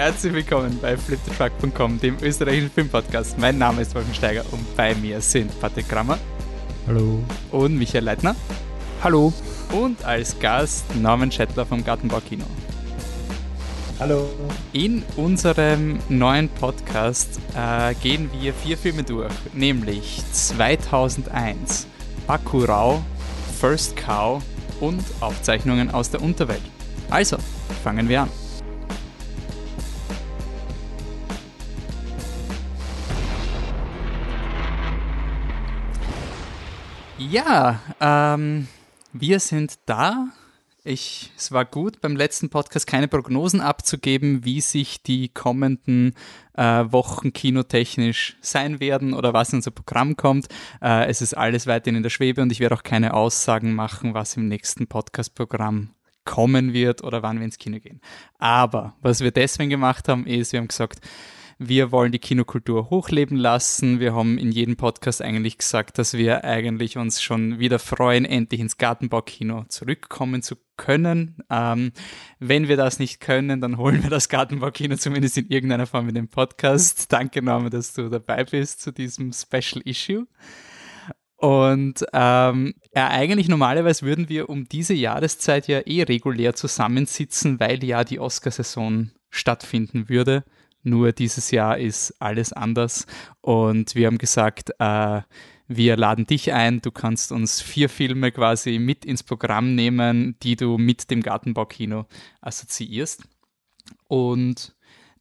Herzlich willkommen bei fliptetruck.com, dem österreichischen Filmpodcast. Mein Name ist Wolfgang Steiger und bei mir sind Patrick Krammer. Hallo. Und Michael Leitner. Hallo. Und als Gast Norman Schettler vom Gartenbau Kino. Hallo. In unserem neuen Podcast äh, gehen wir vier Filme durch, nämlich 2001, Bakurau, First Cow und Aufzeichnungen aus der Unterwelt. Also, fangen wir an. Ja, ähm, wir sind da. Ich, es war gut, beim letzten Podcast keine Prognosen abzugeben, wie sich die kommenden äh, Wochen kinotechnisch sein werden oder was in unser Programm kommt. Äh, es ist alles weiterhin in der Schwebe und ich werde auch keine Aussagen machen, was im nächsten Podcast-Programm kommen wird oder wann wir ins Kino gehen. Aber was wir deswegen gemacht haben, ist, wir haben gesagt, wir wollen die Kinokultur hochleben lassen. Wir haben in jedem Podcast eigentlich gesagt, dass wir eigentlich uns schon wieder freuen, endlich ins Gartenbaukino zurückkommen zu können. Ähm, wenn wir das nicht können, dann holen wir das Gartenbaukino zumindest in irgendeiner Form in den Podcast. Danke, Norman, dass du dabei bist zu diesem Special Issue. Und ähm, ja, eigentlich normalerweise würden wir um diese Jahreszeit ja eh regulär zusammensitzen, weil ja die Oscarsaison stattfinden würde. Nur dieses Jahr ist alles anders und wir haben gesagt, äh, wir laden dich ein, du kannst uns vier Filme quasi mit ins Programm nehmen, die du mit dem Gartenbaukino assoziierst. Und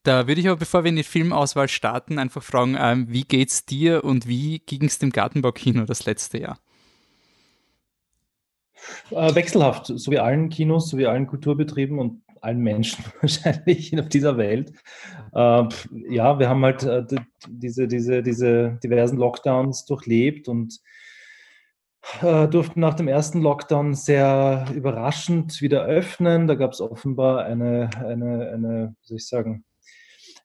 da würde ich aber, bevor wir in die Filmauswahl starten, einfach fragen, ähm, wie geht's dir und wie ging es dem Gartenbaukino das letzte Jahr? Äh, wechselhaft, so wie allen Kinos, so wie allen Kulturbetrieben und allen Menschen wahrscheinlich auf dieser Welt. Äh, ja, wir haben halt äh, diese, diese, diese diversen Lockdowns durchlebt und äh, durften nach dem ersten Lockdown sehr überraschend wieder öffnen. Da gab es offenbar eine, eine, eine, wie soll ich sagen,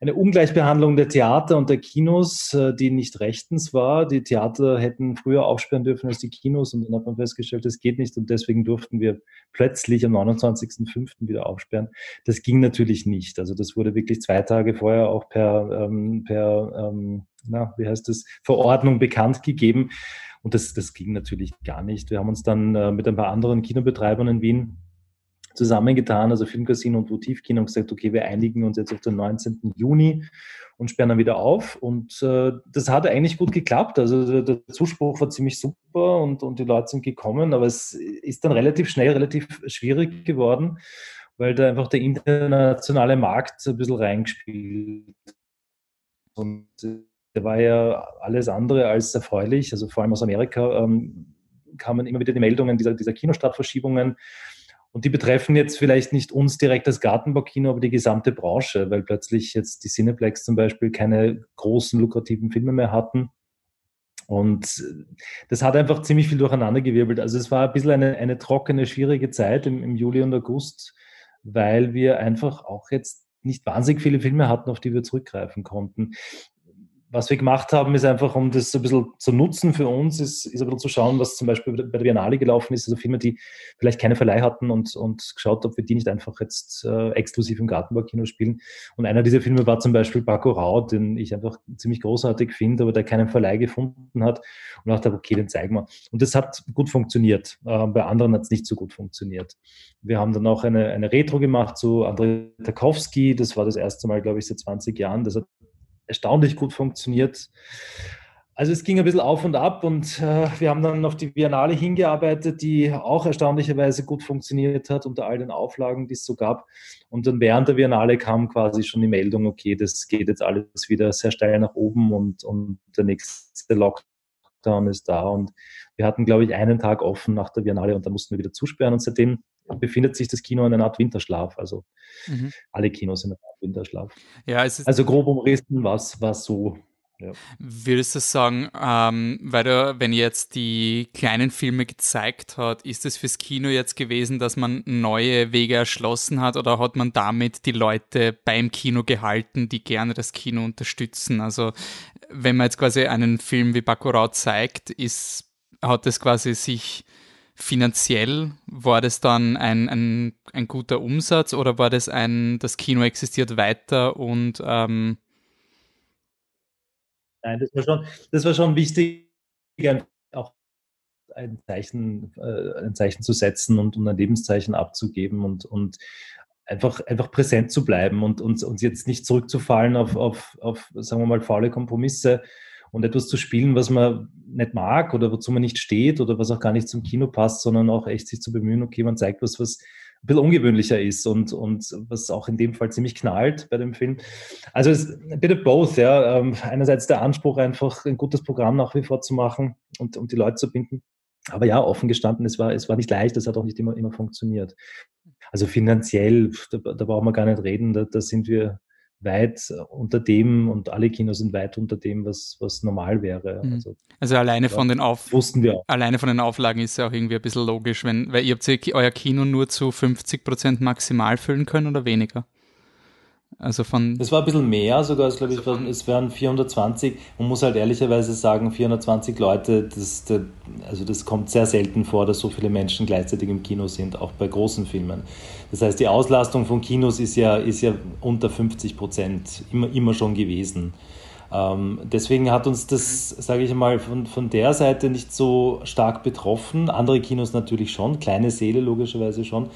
eine Ungleichbehandlung der Theater und der Kinos, äh, die nicht rechtens war. Die Theater hätten früher aufsperren dürfen als die Kinos und dann hat man festgestellt, das geht nicht und deswegen durften wir plötzlich am 29.05. wieder aufsperren. Das ging natürlich nicht. Also das wurde wirklich zwei Tage vorher auch per, ähm, per ähm, na, wie heißt das, Verordnung bekannt gegeben. Und das, das ging natürlich gar nicht. Wir haben uns dann äh, mit ein paar anderen Kinobetreibern in Wien zusammengetan, also Filmcasino und Votivkino, und gesagt, okay, wir einigen uns jetzt auf den 19. Juni und sperren dann wieder auf. Und äh, das hat eigentlich gut geklappt. Also der, Zuspruch war ziemlich super und, und die Leute sind gekommen, aber es ist dann relativ schnell relativ schwierig geworden, weil da einfach der internationale Markt ein bisschen reingespielt und äh, der war ja alles andere als erfreulich. Also vor allem aus Amerika ähm, kamen immer wieder die Meldungen dieser, dieser Kinostartverschiebungen. Und die betreffen jetzt vielleicht nicht uns direkt als Gartenbaukino, aber die gesamte Branche, weil plötzlich jetzt die Cineplex zum Beispiel keine großen, lukrativen Filme mehr hatten. Und das hat einfach ziemlich viel durcheinandergewirbelt. Also es war ein bisschen eine, eine trockene, schwierige Zeit im, im Juli und August, weil wir einfach auch jetzt nicht wahnsinnig viele Filme hatten, auf die wir zurückgreifen konnten was wir gemacht haben, ist einfach, um das so ein bisschen zu nutzen für uns, ist, ist ein bisschen zu schauen, was zum Beispiel bei der Biennale gelaufen ist, also Filme, die vielleicht keine Verleih hatten und, und geschaut, ob wir die nicht einfach jetzt äh, exklusiv im Gartenbaukino spielen. Und einer dieser Filme war zum Beispiel Paco Rau, den ich einfach ziemlich großartig finde, aber der keinen Verleih gefunden hat und dachte, okay, den zeigen wir. Und das hat gut funktioniert. Äh, bei anderen hat es nicht so gut funktioniert. Wir haben dann auch eine, eine Retro gemacht zu Andrei Tarkowski, das war das erste Mal, glaube ich, seit 20 Jahren. Das hat erstaunlich gut funktioniert. Also es ging ein bisschen auf und ab und äh, wir haben dann auf die Biennale hingearbeitet, die auch erstaunlicherweise gut funktioniert hat unter all den Auflagen, die es so gab. Und dann während der Biennale kam quasi schon die Meldung, okay, das geht jetzt alles wieder sehr steil nach oben und, und der nächste Lockdown ist da. Und wir hatten, glaube ich, einen Tag offen nach der Biennale und dann mussten wir wieder zusperren. Und seitdem befindet sich das Kino in einer Art Winterschlaf. Also mhm. alle Kinos in einer Art Winterschlaf. Ja, also grob umrissen war es so. Ja. Würdest du sagen, ähm, weil du, wenn jetzt die kleinen Filme gezeigt hat, ist es fürs Kino jetzt gewesen, dass man neue Wege erschlossen hat oder hat man damit die Leute beim Kino gehalten, die gerne das Kino unterstützen? Also wenn man jetzt quasi einen Film wie Bacurau zeigt, ist, hat es quasi sich finanziell war das dann ein, ein, ein guter Umsatz oder war das ein, das Kino existiert weiter und ähm Nein, das war schon, das war schon wichtig, auch ein Zeichen, äh, ein Zeichen zu setzen und, und ein Lebenszeichen abzugeben und, und einfach, einfach präsent zu bleiben und uns, uns jetzt nicht zurückzufallen auf, auf, auf, sagen wir mal, faule Kompromisse und etwas zu spielen, was man nicht mag oder wozu man nicht steht oder was auch gar nicht zum Kino passt, sondern auch echt sich zu bemühen, okay, man zeigt was, was ein bisschen ungewöhnlicher ist und, und was auch in dem Fall ziemlich knallt bei dem Film. Also es ist ein bit of both, ja. Ähm, einerseits der Anspruch, einfach ein gutes Programm nach wie vor zu machen und, und die Leute zu binden. Aber ja, offen gestanden, es war, es war nicht leicht, es hat auch nicht immer, immer funktioniert. Also finanziell, da, da brauchen wir gar nicht reden, da, da sind wir weit unter dem und alle Kinos sind weit unter dem, was, was normal wäre. Mhm. Also, also, alleine von den Auf wussten wir auch. alleine von den Auflagen ist ja auch irgendwie ein bisschen logisch, wenn, weil ihr habt euer Kino nur zu 50 Prozent maximal füllen können oder weniger? Also von. Es war ein bisschen mehr sogar, es glaube ich, es wären 420. Man muss halt ehrlicherweise sagen, 420 Leute, das, das, also das kommt sehr selten vor, dass so viele Menschen gleichzeitig im Kino sind, auch bei großen Filmen. Das heißt, die Auslastung von Kinos ist ja, ist ja unter 50 Prozent immer, immer schon gewesen. Ähm, deswegen hat uns das, sage ich mal, von, von der Seite nicht so stark betroffen. Andere Kinos natürlich schon, kleine Seele logischerweise schon.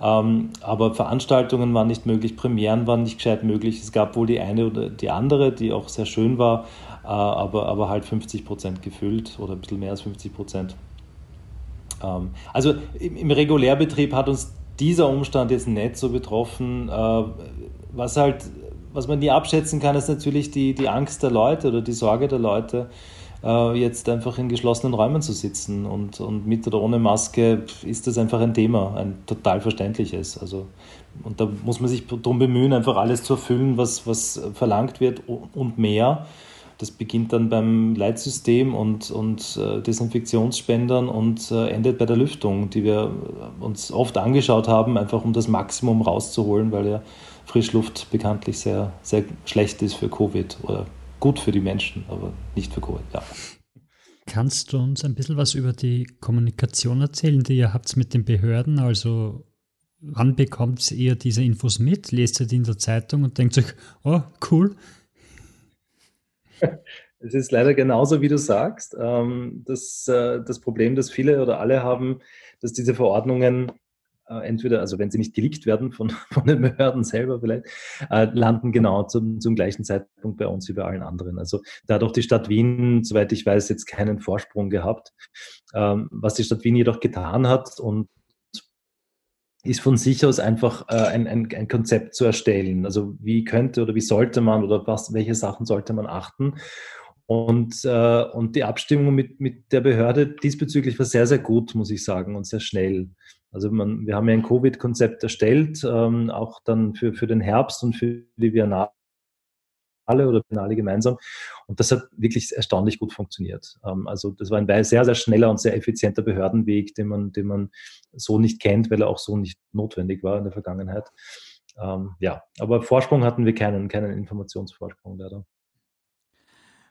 Ähm, aber Veranstaltungen waren nicht möglich, Premieren waren nicht gescheit möglich. Es gab wohl die eine oder die andere, die auch sehr schön war, äh, aber, aber halt 50 Prozent gefüllt oder ein bisschen mehr als 50 Prozent. Ähm, also im, im, Regulärbetrieb hat uns dieser Umstand jetzt nicht so betroffen. Äh, was halt, was man nie abschätzen kann, ist natürlich die, die Angst der Leute oder die Sorge der Leute jetzt einfach in geschlossenen Räumen zu sitzen und, und mit oder ohne Maske ist das einfach ein Thema, ein total verständliches. Also, und da muss man sich darum bemühen, einfach alles zu erfüllen, was, was verlangt wird und mehr. Das beginnt dann beim Leitsystem und, und äh, Desinfektionsspendern und äh, endet bei der Lüftung, die wir uns oft angeschaut haben, einfach um das Maximum rauszuholen, weil ja Frischluft bekanntlich sehr, sehr schlecht ist für Covid oder gut für die Menschen, aber nicht für Covid, ja. Kannst du uns ein bisschen was über die Kommunikation erzählen, die ihr habt mit den Behörden? Also wann bekommt ihr diese Infos mit? Lest ihr die in der Zeitung und denkt euch, oh, cool. Es ist leider genauso, wie du sagst. Ähm, das, äh, das Problem, das viele oder alle haben, dass diese Verordnungen entweder, also wenn sie nicht geleakt werden von, von den Behörden selber vielleicht, äh, landen genau zum, zum gleichen Zeitpunkt bei uns wie bei allen anderen. Also da hat auch die Stadt Wien, soweit ich weiß, jetzt keinen Vorsprung gehabt. Ähm, was die Stadt Wien jedoch getan hat und ist von sich aus einfach äh, ein, ein, ein Konzept zu erstellen. Also wie könnte oder wie sollte man oder was, welche Sachen sollte man achten? Und, äh, und die Abstimmung mit, mit der Behörde diesbezüglich war sehr, sehr gut, muss ich sagen, und sehr schnell. Also man, wir haben ja ein Covid-Konzept erstellt, ähm, auch dann für, für den Herbst und für die Biennale oder Biennale gemeinsam. Und das hat wirklich erstaunlich gut funktioniert. Ähm, also das war ein sehr, sehr schneller und sehr effizienter Behördenweg, den man, den man so nicht kennt, weil er auch so nicht notwendig war in der Vergangenheit. Ähm, ja, aber Vorsprung hatten wir keinen, keinen Informationsvorsprung leider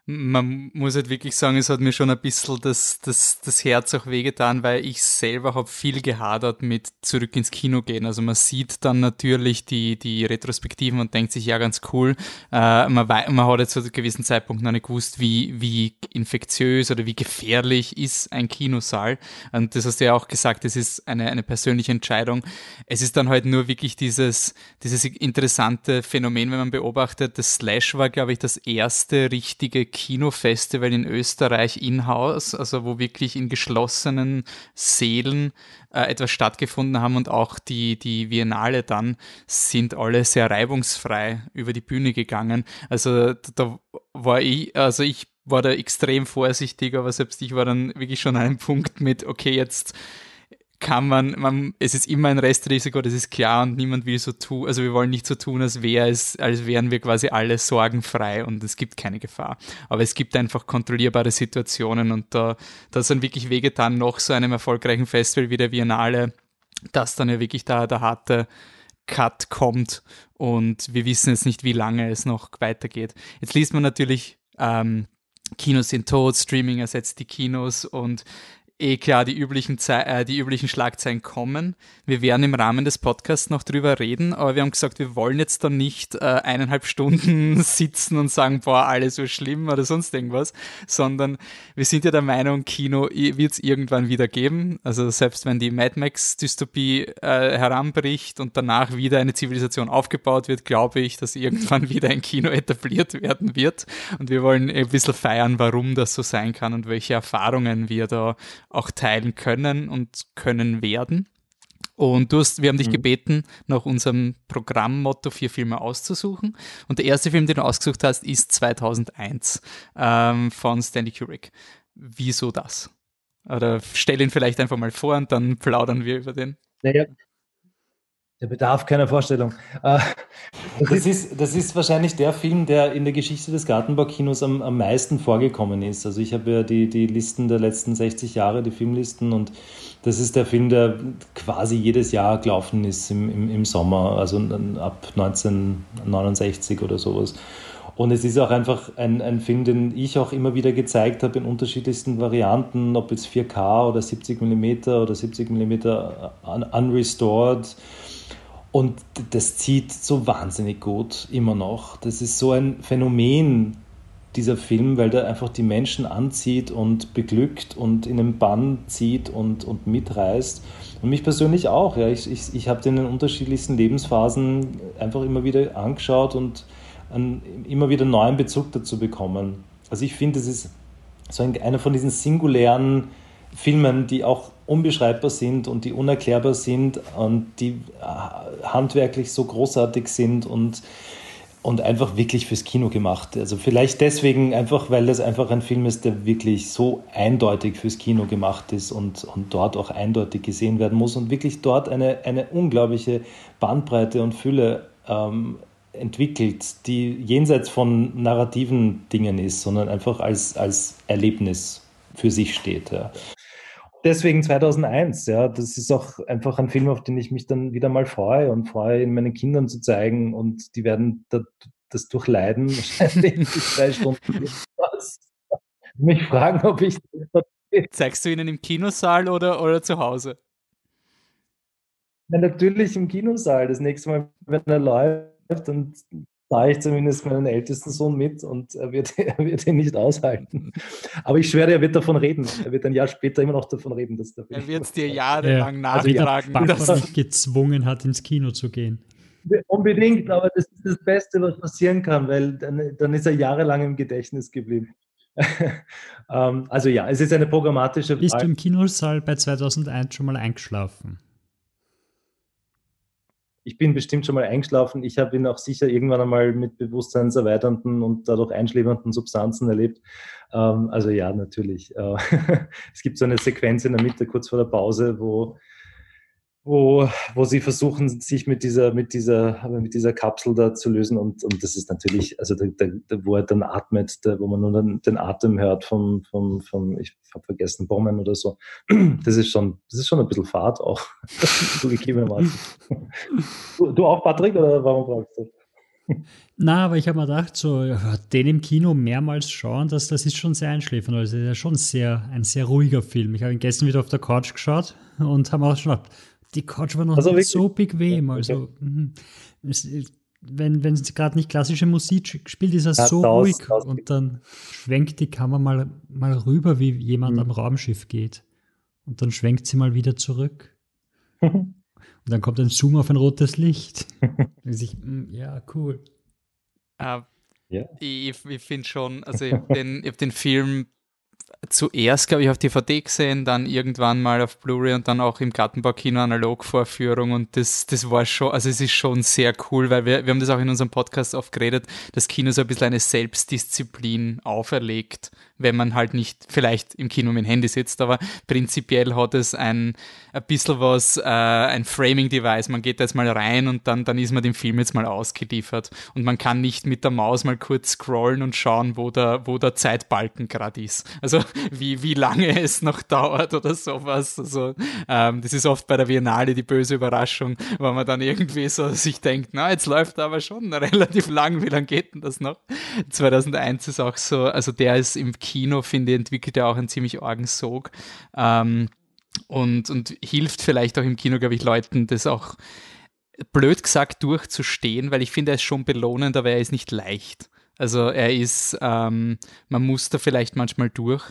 man muss halt wirklich sagen, es hat mir schon ein bisschen das, das, das Herz auch wehgetan, weil ich selber habe viel gehadert mit zurück ins Kino gehen. Also man sieht dann natürlich die, die Retrospektiven und denkt sich, ja, ganz cool. Äh, man, man hat jetzt zu einem gewissen Zeitpunkt noch nicht gewusst, wie, wie infektiös oder wie gefährlich ist ein Kinosaal. Und das hast du ja auch gesagt, es ist eine, eine persönliche Entscheidung. Es ist dann halt nur wirklich dieses, dieses interessante Phänomen, wenn man beobachtet, das Slash war, glaube ich, das erste richtige Kinofestival in Österreich in-house, also wo wirklich in geschlossenen Sälen äh, etwas stattgefunden haben und auch die, die Biennale dann sind alle sehr reibungsfrei über die Bühne gegangen. Also da war ich, also ich war da extrem vorsichtig, aber selbst ich war dann wirklich schon an einem Punkt mit, okay, jetzt kann man, man, es ist immer ein Restrisiko, das ist klar und niemand will so tun, also wir wollen nicht so tun, als wäre es, als wären wir quasi alle sorgenfrei und es gibt keine Gefahr. Aber es gibt einfach kontrollierbare Situationen und da, da ist dann wirklich wehgetan, noch so einem erfolgreichen Festival wie der Biennale, dass dann ja wirklich da der harte Cut kommt und wir wissen jetzt nicht, wie lange es noch weitergeht. Jetzt liest man natürlich, ähm, Kinos sind tot, Streaming ersetzt die Kinos und eh klar die üblichen, äh, die üblichen Schlagzeilen kommen. Wir werden im Rahmen des Podcasts noch drüber reden, aber wir haben gesagt, wir wollen jetzt dann nicht äh, eineinhalb Stunden sitzen und sagen, boah, alles so schlimm oder sonst irgendwas, sondern wir sind ja der Meinung, Kino wird es irgendwann wieder geben. Also selbst wenn die Mad Max-Dystopie äh, heranbricht und danach wieder eine Zivilisation aufgebaut wird, glaube ich, dass irgendwann wieder ein Kino etabliert werden wird. Und wir wollen ein bisschen feiern, warum das so sein kann und welche Erfahrungen wir da auch teilen können und können werden. Und du hast, wir haben dich mhm. gebeten, nach unserem Programmmotto vier Filme auszusuchen. Und der erste Film, den du ausgesucht hast, ist 2001 ähm, von Stanley Kubrick. Wieso das? Oder stell ihn vielleicht einfach mal vor und dann plaudern wir über den. Naja, der bedarf keiner Vorstellung. Äh, das ist, das ist wahrscheinlich der Film, der in der Geschichte des Gartenbaukinos am, am meisten vorgekommen ist. Also ich habe ja die, die Listen der letzten 60 Jahre, die Filmlisten, und das ist der Film, der quasi jedes Jahr gelaufen ist im, im, im Sommer, also ab 1969 oder sowas. Und es ist auch einfach ein, ein Film, den ich auch immer wieder gezeigt habe in unterschiedlichsten Varianten, ob jetzt 4K oder 70 mm oder 70 mm unrestored. Und das zieht so wahnsinnig gut immer noch. Das ist so ein Phänomen, dieser Film, weil der einfach die Menschen anzieht und beglückt und in den Bann zieht und, und mitreißt. Und mich persönlich auch. Ja. Ich, ich, ich habe den in unterschiedlichsten Lebensphasen einfach immer wieder angeschaut und einen, immer wieder neuen Bezug dazu bekommen. Also ich finde, es ist so ein, einer von diesen singulären Filmen, die auch unbeschreibbar sind und die unerklärbar sind und die äh, handwerklich so großartig sind und, und einfach wirklich fürs Kino gemacht. Also vielleicht deswegen einfach, weil das einfach ein Film ist, der wirklich so eindeutig fürs Kino gemacht ist und, und dort auch eindeutig gesehen werden muss und wirklich dort eine, eine unglaubliche Bandbreite und Fülle ähm, entwickelt, die jenseits von narrativen Dingen ist, sondern einfach als, als Erlebnis für sich steht. Ja deswegen 2001, ja, das ist auch einfach ein Film, auf den ich mich dann wieder mal freue und freue, ihn meinen Kindern zu zeigen und die werden das, das durchleiden, wahrscheinlich drei Stunden. mich fragen, ob ich. Zeigst du ihnen im Kinosaal oder, oder zu Hause? Ja, natürlich im Kinosaal. Das nächste Mal, wenn er läuft und da ich zumindest meinen ältesten Sohn mit und er wird, er wird ihn nicht aushalten. Aber ich schwöre, er wird davon reden. Er wird ein Jahr später immer noch davon reden. Dass der er wird es dir jahrelang ja. also nachtragen. Also dass er sich gezwungen hat, ins Kino zu gehen. Unbedingt, aber das ist das Beste, was passieren kann, weil dann, dann ist er jahrelang im Gedächtnis geblieben. Ähm, also ja, es ist eine programmatische Bist du im Kinosaal bei 2001 schon mal eingeschlafen? Ich bin bestimmt schon mal eingeschlafen. Ich habe ihn auch sicher irgendwann einmal mit bewusstseinserweiternden und dadurch einschläfernden Substanzen erlebt. Ähm, also ja, natürlich. Äh, es gibt so eine Sequenz in der Mitte, kurz vor der Pause, wo wo, wo sie versuchen, sich mit dieser, mit dieser, mit dieser Kapsel da zu lösen. Und, und das ist natürlich, also da, da, wo er dann atmet, da, wo man nur den, den Atem hört vom, vom, vom ich habe vergessen, Bomben oder so. Das ist schon, das ist schon ein bisschen Fahrt auch. du, du auch, Patrick, oder warum brauchst du? Na, aber ich habe mir gedacht, so den im Kino mehrmals schauen, das, das ist schon sehr einschläfernd. Also, das ist ja schon sehr, ein sehr ruhiger Film. Ich habe ihn gestern wieder auf der Couch geschaut und habe auch schon gedacht, die Couch war noch also nicht so bequem. Also, mhm. es, wenn, wenn es gerade nicht klassische Musik spielt, ist er ja, so das, ruhig. Das und dann schwenkt die Kamera mal, mal rüber, wie jemand mhm. am Raumschiff geht. Und dann schwenkt sie mal wieder zurück. und dann kommt ein Zoom auf ein rotes Licht. ich, mm, ja, cool. Uh, yeah. Ich, ich finde schon, also ich habe den, hab den Film zuerst, glaube ich, auf DVD gesehen, dann irgendwann mal auf Blu-ray und dann auch im Gartenbaukino Analogvorführung und das, das war schon, also es ist schon sehr cool, weil wir, wir haben das auch in unserem Podcast oft geredet, das Kino so ein bisschen eine Selbstdisziplin auferlegt, wenn man halt nicht vielleicht im Kino mit dem Handy sitzt, aber prinzipiell hat es ein, ein bisschen was, äh, ein Framing-Device, man geht da jetzt mal rein und dann, dann ist man dem Film jetzt mal ausgeliefert und man kann nicht mit der Maus mal kurz scrollen und schauen, wo der, wo der Zeitbalken gerade ist. Also wie, wie lange es noch dauert oder sowas. Also, ähm, das ist oft bei der Biennale die böse Überraschung, weil man dann irgendwie so sich denkt, na, jetzt läuft aber schon relativ lang, wie lange geht denn das noch? 2001 ist auch so, also der ist im Kino, finde ich, entwickelt er auch einen ziemlich argen Sog. Ähm, und, und hilft vielleicht auch im Kino, glaube ich, Leuten, das auch blöd gesagt durchzustehen, weil ich finde, er ist schon belohnend, aber er ist nicht leicht. Also er ist, ähm, man muss da vielleicht manchmal durch.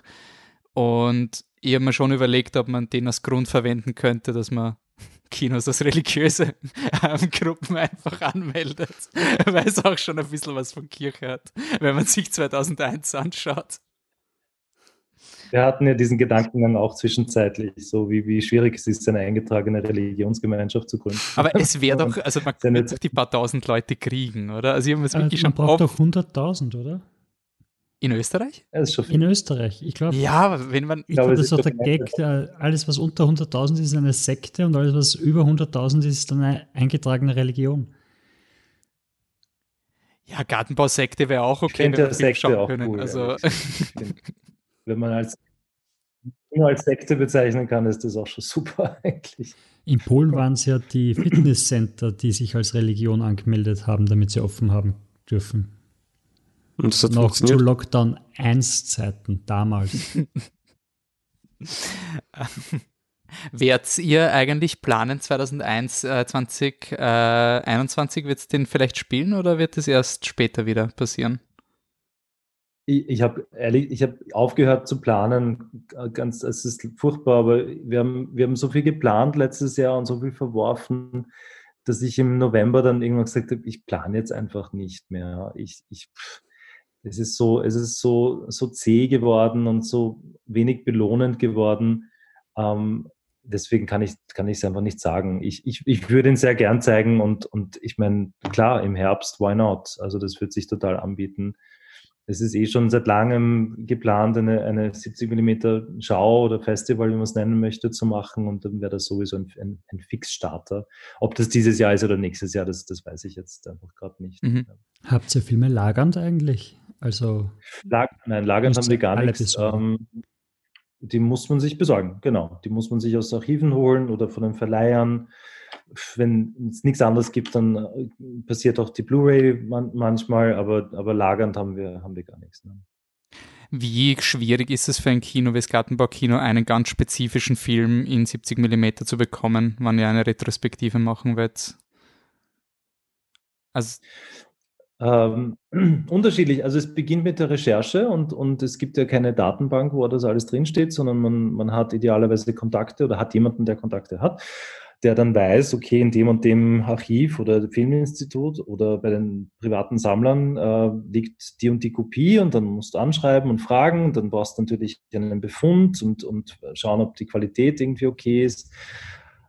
Und ich habe mir schon überlegt, ob man den als Grund verwenden könnte, dass man Kinos als religiöse ähm, Gruppen einfach anmeldet, weil es auch schon ein bisschen was von Kirche hat, wenn man sich 2001 anschaut. Wir hatten ja diesen Gedanken dann auch zwischenzeitlich, so wie, wie schwierig es ist, eine eingetragene Religionsgemeinschaft zu gründen. Aber es wäre doch, also man könnte doch die paar tausend Leute kriegen, oder? Also ich äh, wirklich man schon braucht doch 100.000, oder? In Österreich? Ja, in Österreich, ich glaube. Ja, aber wenn man. Ich glaube, das ist doch der Gag. Der, alles, was unter 100.000 ist, ist eine Sekte und alles, was über 100.000 ist, ist dann eine eingetragene Religion. Ja, Gartenbausekte wäre auch okay. Ich finde Sekte auch können. Cool, also. Ja, wenn man als nur als Sekte bezeichnen kann, ist das auch schon super eigentlich. In Polen waren es ja die Fitnesscenter, die sich als Religion angemeldet haben, damit sie offen haben dürfen. Und das hat Noch zu Lockdown 1 Zeiten damals. Werdet ihr eigentlich planen 2001, äh, 2021 äh, wird es den vielleicht spielen oder wird es erst später wieder passieren? Ich, ich habe ehrlich, ich habe aufgehört zu planen. Ganz, es ist furchtbar, aber wir haben, wir haben so viel geplant letztes Jahr und so viel verworfen, dass ich im November dann irgendwann gesagt habe, ich plane jetzt einfach nicht mehr. Ich, ich, es ist so, es ist so, so zäh geworden und so wenig belohnend geworden. Ähm, deswegen kann ich, kann ich es einfach nicht sagen. Ich, ich, ich würde ihn sehr gern zeigen und, und ich meine, klar, im Herbst, why not? Also das wird sich total anbieten es ist eh schon seit langem geplant, eine, eine 70 mm Schau oder Festival, wie man es nennen möchte, zu machen. Und dann wäre das sowieso ein, ein, ein Fixstarter. Ob das dieses Jahr ist oder nächstes Jahr, das, das weiß ich jetzt einfach gerade nicht. Mhm. Habt ihr Filme lagernd eigentlich? Also Lag, nein, lagernd haben wir gar nichts. Ähm, die muss man sich besorgen, genau. Die muss man sich aus Archiven holen oder von den Verleihern wenn es nichts anderes gibt, dann äh, passiert auch die Blu-ray man manchmal, aber, aber lagernd haben wir, haben wir gar nichts. Ne? Wie schwierig ist es für ein Kino wie das Gartenbaukino, einen ganz spezifischen Film in 70 mm zu bekommen, wann ihr eine Retrospektive machen wollt? Also ähm, unterschiedlich. Also es beginnt mit der Recherche und, und es gibt ja keine Datenbank, wo das alles drinsteht, sondern man, man hat idealerweise Kontakte oder hat jemanden, der Kontakte hat der dann weiß, okay, in dem und dem Archiv oder Filminstitut oder bei den privaten Sammlern äh, liegt die und die Kopie und dann musst du anschreiben und fragen. Und dann brauchst du natürlich einen Befund und, und schauen, ob die Qualität irgendwie okay ist.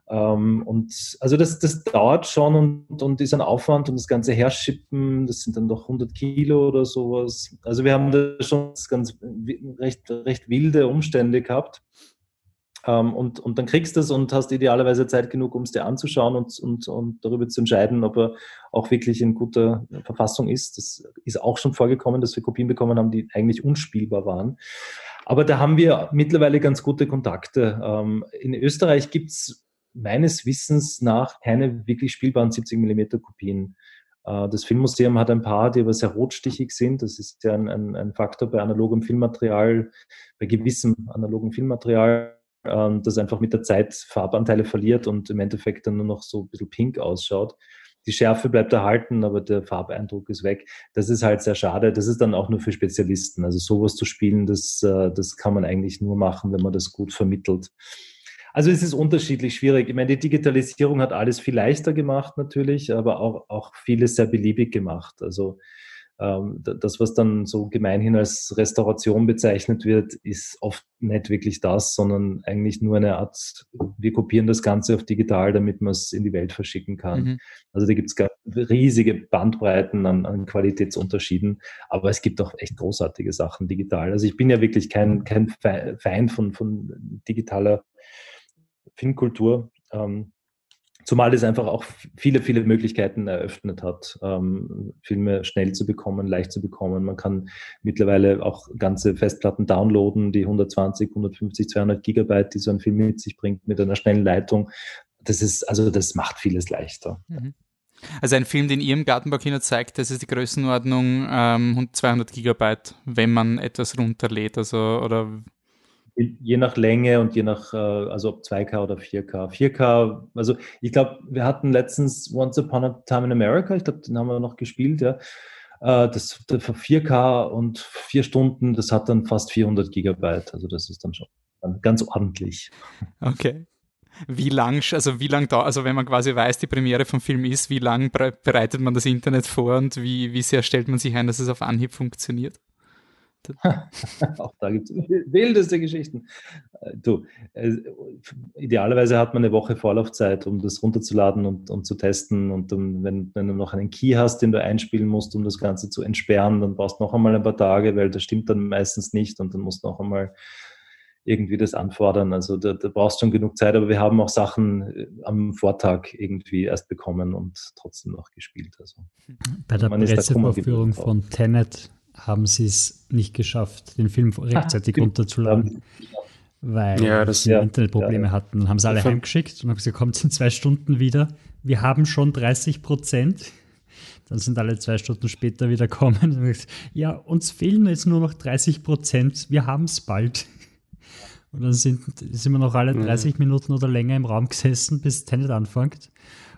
Ähm, und also das, das dauert schon und, und ist ein Aufwand und das ganze Herschippen, das sind dann doch 100 Kilo oder sowas. Also wir haben da schon ganz recht, recht wilde Umstände gehabt. Ähm, und, und dann kriegst du es und hast idealerweise Zeit genug, um es dir anzuschauen und, und, und darüber zu entscheiden, ob er auch wirklich in guter Verfassung ist. Das ist auch schon vorgekommen, dass wir Kopien bekommen haben, die eigentlich unspielbar waren. Aber da haben wir mittlerweile ganz gute Kontakte. Ähm, in Österreich gibt es meines Wissens nach keine wirklich spielbaren 70 mm Kopien. Äh, das Filmmuseum hat ein paar, die aber sehr rotstichig sind. Das ist ja ein, ein, ein Faktor bei analogem Filmmaterial, bei gewissem analogen Filmmaterial ähm, das einfach mit der Zeit Farbanteile verliert und im Endeffekt dann nur noch so ein bisschen pink ausschaut. Die Schärfe bleibt erhalten, aber der Farbeindruck ist weg. Das ist halt sehr schade. Das ist dann auch nur für Spezialisten. Also sowas zu spielen, das, äh, das kann man eigentlich nur machen, wenn man das gut vermittelt. Also es ist unterschiedlich schwierig. Ich meine, die Digitalisierung hat alles viel leichter gemacht natürlich, aber auch, auch vieles sehr beliebig gemacht. Also ähm, das, was dann so gemeinhin als Restauration bezeichnet wird, ist oft nicht wirklich das, sondern eigentlich nur eine Art, wir kopieren das Ganze auf digital, damit man es in die Welt verschicken kann. Mhm. Also da gibt es riesige Bandbreiten an, an, Qualitätsunterschieden, aber es gibt auch echt großartige Sachen digital. Also ich bin ja wirklich kein, kein Feind von, von digitaler Filmkultur. Ähm, Zumal es einfach auch viele, viele Möglichkeiten eröffnet hat, ähm, Filme schnell zu bekommen, leicht zu bekommen. Man kann mittlerweile auch ganze Festplatten downloaden, die 120, 150, 200 Gigabyte, die so ein Film mit sich bringt, mit einer schnellen Leitung. Das ist, also das macht vieles leichter. Mhm. Also ein Film, den ihr im Gartenbaukino zeigt, das ist die Größenordnung ähm, 200 Gigabyte, wenn man etwas runterlädt, also oder Je nach Länge und je nach, äh, also ob 2K oder 4K. 4K, also ich glaube, wir hatten letztens Once Upon a Time in America, ich glaube, den haben wir noch gespielt, ja. Äh, das, das für 4K und vier Stunden, das hat dann fast 400 Gigabyte. Also das ist dann schon ganz ordentlich. Okay. Wie lang, also wie lang da, also wenn man quasi weiß, die Premiere vom Film ist, wie lang bereitet man das Internet vor und wie, wie sehr stellt man sich ein, dass es auf Anhieb funktioniert? Auch da gibt es wildeste Geschichten. Äh, du, äh, idealerweise hat man eine Woche Vorlaufzeit, um das runterzuladen und, und zu testen. Und um, wenn, wenn, du noch einen Key hast, den du einspielen musst, um das Ganze zu entsperren, dann brauchst du noch einmal ein paar Tage, weil das stimmt dann meistens nicht und dann musst du noch einmal irgendwie das anfordern. Also da, da brauchst du schon genug Zeit, aber wir haben auch Sachen äh, am Vortag irgendwie erst bekommen und trotzdem noch gespielt. Also, Bei der Pressevorführung von Tenet haben sie es nicht geschafft, den Film rechtzeitig ah, runterzuladen. Weil ja, sie ja, Internetprobleme ja, hatten. Dann haben sie alle heimgeschickt und haben gesagt, kommt in zwei Stunden wieder. Wir haben schon 30 Prozent. Dann sind alle zwei Stunden später wieder kommen und gesagt, ja, uns fehlen jetzt nur noch 30 Prozent. Wir haben es bald. Und dann sind, sind wir noch alle 30 mhm. Minuten oder länger im Raum gesessen, bis Tenet anfängt.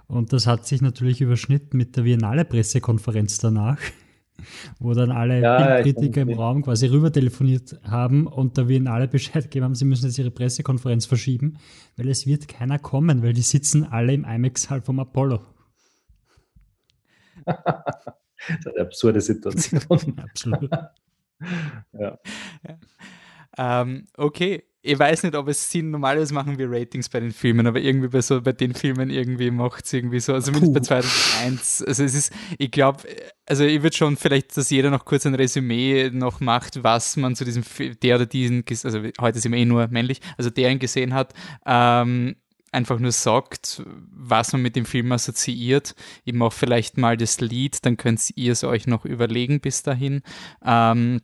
Und das hat sich natürlich überschnitten mit der Biennale-Pressekonferenz danach wo dann alle ja, Bildkritiker im Raum quasi rüber telefoniert haben und da wir ihnen alle Bescheid gegeben haben, sie müssen jetzt ihre Pressekonferenz verschieben, weil es wird keiner kommen, weil die sitzen alle im IMAX-Saal vom Apollo. das ist eine absurde Situation. Absolut. ja. ja. Ähm, okay, ich weiß nicht, ob es Sinn, normalerweise machen wir Ratings bei den Filmen, aber irgendwie bei so bei den Filmen irgendwie macht es irgendwie so, also zumindest bei 2001. Also es ist, ich glaube, also ich würde schon vielleicht, dass jeder noch kurz ein Resümee noch macht, was man zu diesem, der oder diesen, also heute sind wir eh nur männlich, also der ihn gesehen hat, ähm, einfach nur sagt, was man mit dem Film assoziiert. Ich mache vielleicht mal das Lied, dann könnt ihr es euch noch überlegen bis dahin. Ähm,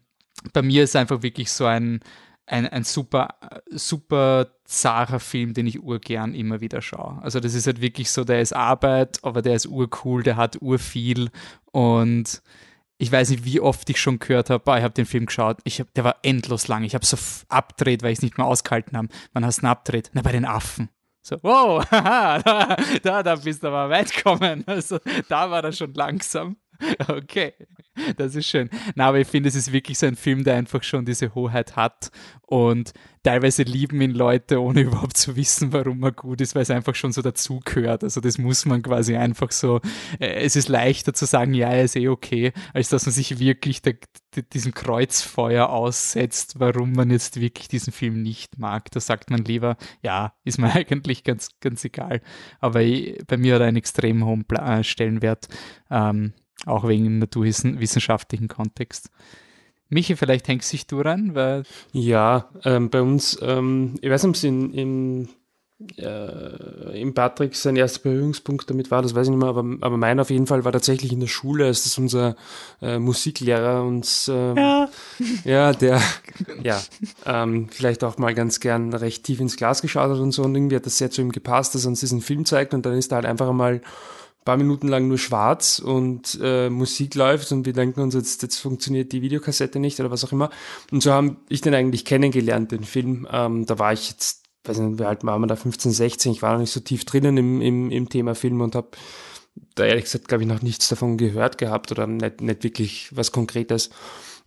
bei mir ist einfach wirklich so ein, ein, ein super, super zarer Film, den ich urgern immer wieder schaue. Also das ist halt wirklich so, der ist Arbeit, aber der ist urcool, der hat urviel und ich weiß nicht, wie oft ich schon gehört habe, ich habe den Film geschaut, ich hab, der war endlos lang. Ich habe so abdreht, weil ich es nicht mehr ausgehalten habe. Wann hast du abdreht? Na, bei den Affen. So, wow, haha, da, da, da bist du aber weit gekommen. Also, da war er schon langsam. Okay, das ist schön. Na, aber ich finde, es ist wirklich so ein Film, der einfach schon diese Hoheit hat und teilweise lieben ihn Leute, ohne überhaupt zu wissen, warum er gut ist, weil es einfach schon so dazugehört. Also das muss man quasi einfach so, äh, es ist leichter zu sagen, ja, er ist eh okay, als dass man sich wirklich der, diesem Kreuzfeuer aussetzt, warum man jetzt wirklich diesen Film nicht mag. Da sagt man lieber, ja, ist mir eigentlich ganz, ganz egal. Aber ich, bei mir hat er einen extrem hohen äh, Stellenwert. Ähm, auch wegen naturwissenschaftlichen Kontext. Michi, vielleicht hängst dich du rein, weil. Ja, ähm, bei uns, ähm, ich weiß nicht, ob es in, in, äh, im Patrick sein erster Berührungspunkt damit war, das weiß ich nicht mehr, aber, aber mein auf jeden Fall war tatsächlich in der Schule, als das unser äh, Musiklehrer uns, äh, ja. ja, der, ja, ähm, vielleicht auch mal ganz gern recht tief ins Glas geschaut hat und so und irgendwie hat das sehr zu ihm gepasst, dass er uns diesen Film zeigt und dann ist er halt einfach mal paar Minuten lang nur schwarz und äh, Musik läuft und wir denken uns, jetzt, jetzt funktioniert die Videokassette nicht oder was auch immer. Und so haben ich den eigentlich kennengelernt, den Film. Ähm, da war ich jetzt, weiß nicht, wie alt waren wir da, 15, 16, ich war noch nicht so tief drinnen im, im, im Thema Film und habe da ehrlich gesagt, glaube ich, noch nichts davon gehört gehabt oder nicht, nicht wirklich was Konkretes.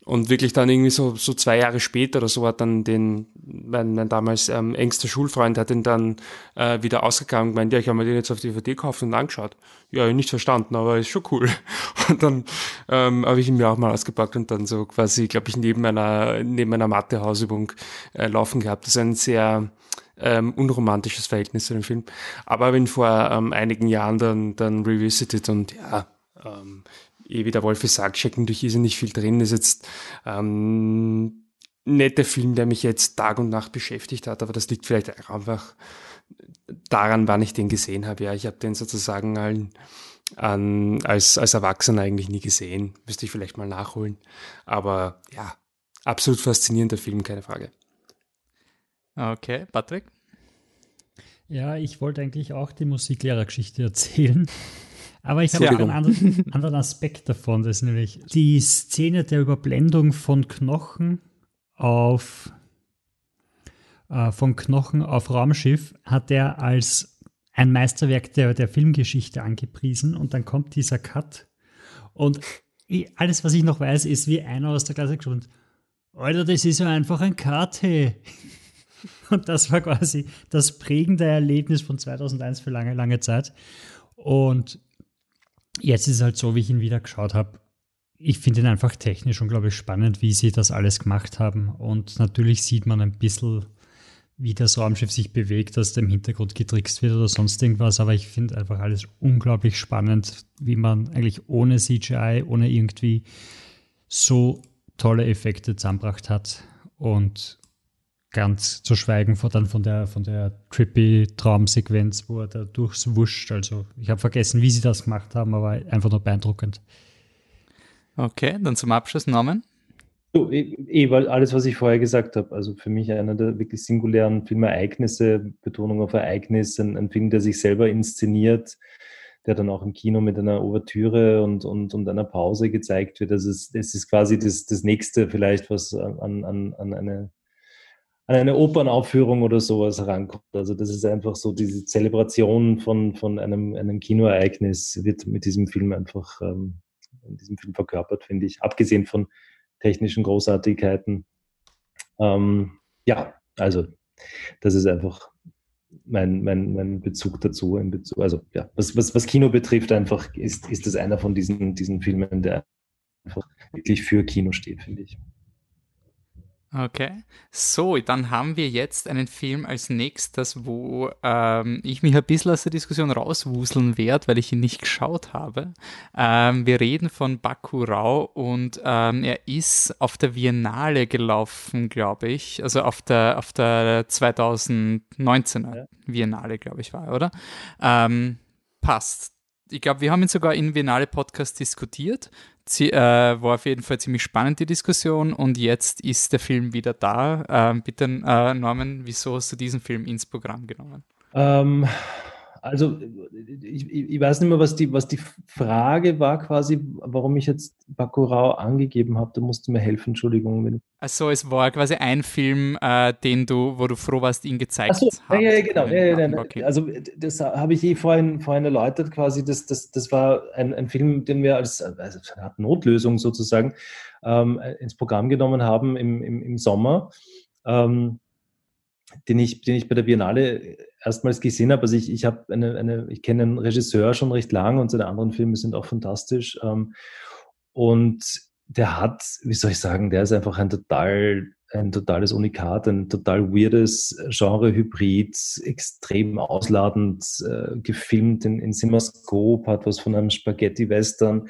Und wirklich dann irgendwie so, so zwei Jahre später oder so hat dann den, mein, mein damals ähm, engster Schulfreund hat den dann äh, wieder ausgegangen und gemeint, ja, ich habe mir den jetzt auf DVD gekauft und angeschaut. Ja, nicht verstanden, aber ist schon cool. Und dann ähm, habe ich ihn mir auch mal ausgepackt und dann so quasi, glaube ich, neben meiner, neben meiner Mathe-Hausübung äh, laufen gehabt. Das ist ein sehr ähm, unromantisches Verhältnis zu dem Film. Aber habe ihn vor ähm, einigen Jahren dann, dann revisited und ja, ähm, eh wie der Wolfi sagt, stecken durch nicht viel drin. Ist jetzt ähm, netter Film, der mich jetzt Tag und Nacht beschäftigt hat, aber das liegt vielleicht einfach daran, wann ich den gesehen habe. Ja, ich habe den sozusagen an, an, als, als Erwachsener eigentlich nie gesehen. Müsste ich vielleicht mal nachholen. Aber ja, absolut faszinierender Film, keine Frage. Okay, Patrick? Ja, ich wollte eigentlich auch die Musiklehrergeschichte erzählen. Aber ich habe einen anderen, anderen Aspekt davon. Das ist nämlich die Szene der Überblendung von Knochen auf äh, von Knochen auf Raumschiff hat er als ein Meisterwerk der, der Filmgeschichte angepriesen und dann kommt dieser Cut und alles, was ich noch weiß, ist, wie einer aus der Klasse gesprochen Alter, das ist ja einfach ein Cut, hey. Und das war quasi das prägende Erlebnis von 2001 für lange, lange Zeit. Und jetzt ist es halt so, wie ich ihn wieder geschaut habe. Ich finde ihn einfach technisch unglaublich spannend, wie sie das alles gemacht haben. Und natürlich sieht man ein bisschen wie das Raumschiff sich bewegt, dass dem Hintergrund getrickst wird oder sonst irgendwas. Aber ich finde einfach alles unglaublich spannend, wie man eigentlich ohne CGI, ohne irgendwie so tolle Effekte zusammengebracht hat. Und ganz zu schweigen von, dann von der, von der trippy Traumsequenz, wo er da durchs Wuscht. Also ich habe vergessen, wie sie das gemacht haben, aber einfach nur beeindruckend. Okay, dann zum Abschluss Norman. So, eh, eh, weil alles, was ich vorher gesagt habe, also für mich einer der wirklich singulären Filmereignisse, Betonung auf Ereignis, ein, ein, Film, der sich selber inszeniert, der dann auch im Kino mit einer Ouvertüre und, und, und einer Pause gezeigt wird. Also es, es ist quasi das, das nächste vielleicht, was an, an, an, eine, an eine Opernaufführung oder sowas herankommt. Also das ist einfach so diese Zelebration von, von einem, einem Kinoereignis wird mit diesem Film einfach ähm, in diesem Film verkörpert, finde ich. Abgesehen von technischen Großartigkeiten. Ähm, ja, also das ist einfach mein, mein, mein Bezug dazu. Bezug, also ja, was, was, was Kino betrifft, einfach ist, ist das einer von diesen, diesen Filmen, der einfach wirklich für Kino steht, finde ich. Okay, so, dann haben wir jetzt einen Film als nächstes, wo ähm, ich mich ein bisschen aus der Diskussion rauswuseln werde, weil ich ihn nicht geschaut habe. Ähm, wir reden von Bakurau und ähm, er ist auf der Biennale gelaufen, glaube ich. Also auf der, auf der 2019er ja. Biennale, glaube ich, war, oder? Ähm, passt ich glaube, wir haben ihn sogar in Biennale Podcast diskutiert. Sie, äh, war auf jeden Fall ziemlich spannend, die Diskussion. Und jetzt ist der Film wieder da. Ähm, bitte, äh, Norman, wieso hast du diesen Film ins Programm genommen? Ähm, also ich, ich, weiß nicht mehr, was die, was die Frage war quasi, warum ich jetzt Bakurau angegeben habe. Da musst du mir helfen, Entschuldigung. Also es war quasi ein Film, äh, den du, wo du froh warst, ihn gezeigt so, hast. Ja, ja, genau. Ja, ja, okay. Also das habe ich eh vorhin, vorhin erläutert quasi. Das, das, das war ein, ein Film, den wir als, also eine Art Notlösung sozusagen ähm, ins Programm genommen haben im, im, im Sommer. Ähm, den ich, den ich bei der Biennale erstmals gesehen habe. Also ich, ich habe eine, eine, ich kenne einen Regisseur schon recht lang und seine anderen Filme sind auch fantastisch. Ähm, und der hat, wie soll ich sagen, der ist einfach ein total, ein totales Unikat, ein total weirdes Genre-Hybrid, extrem ausladend, äh, gefilmt in, in Cinemascope, hat was von einem Spaghetti-Western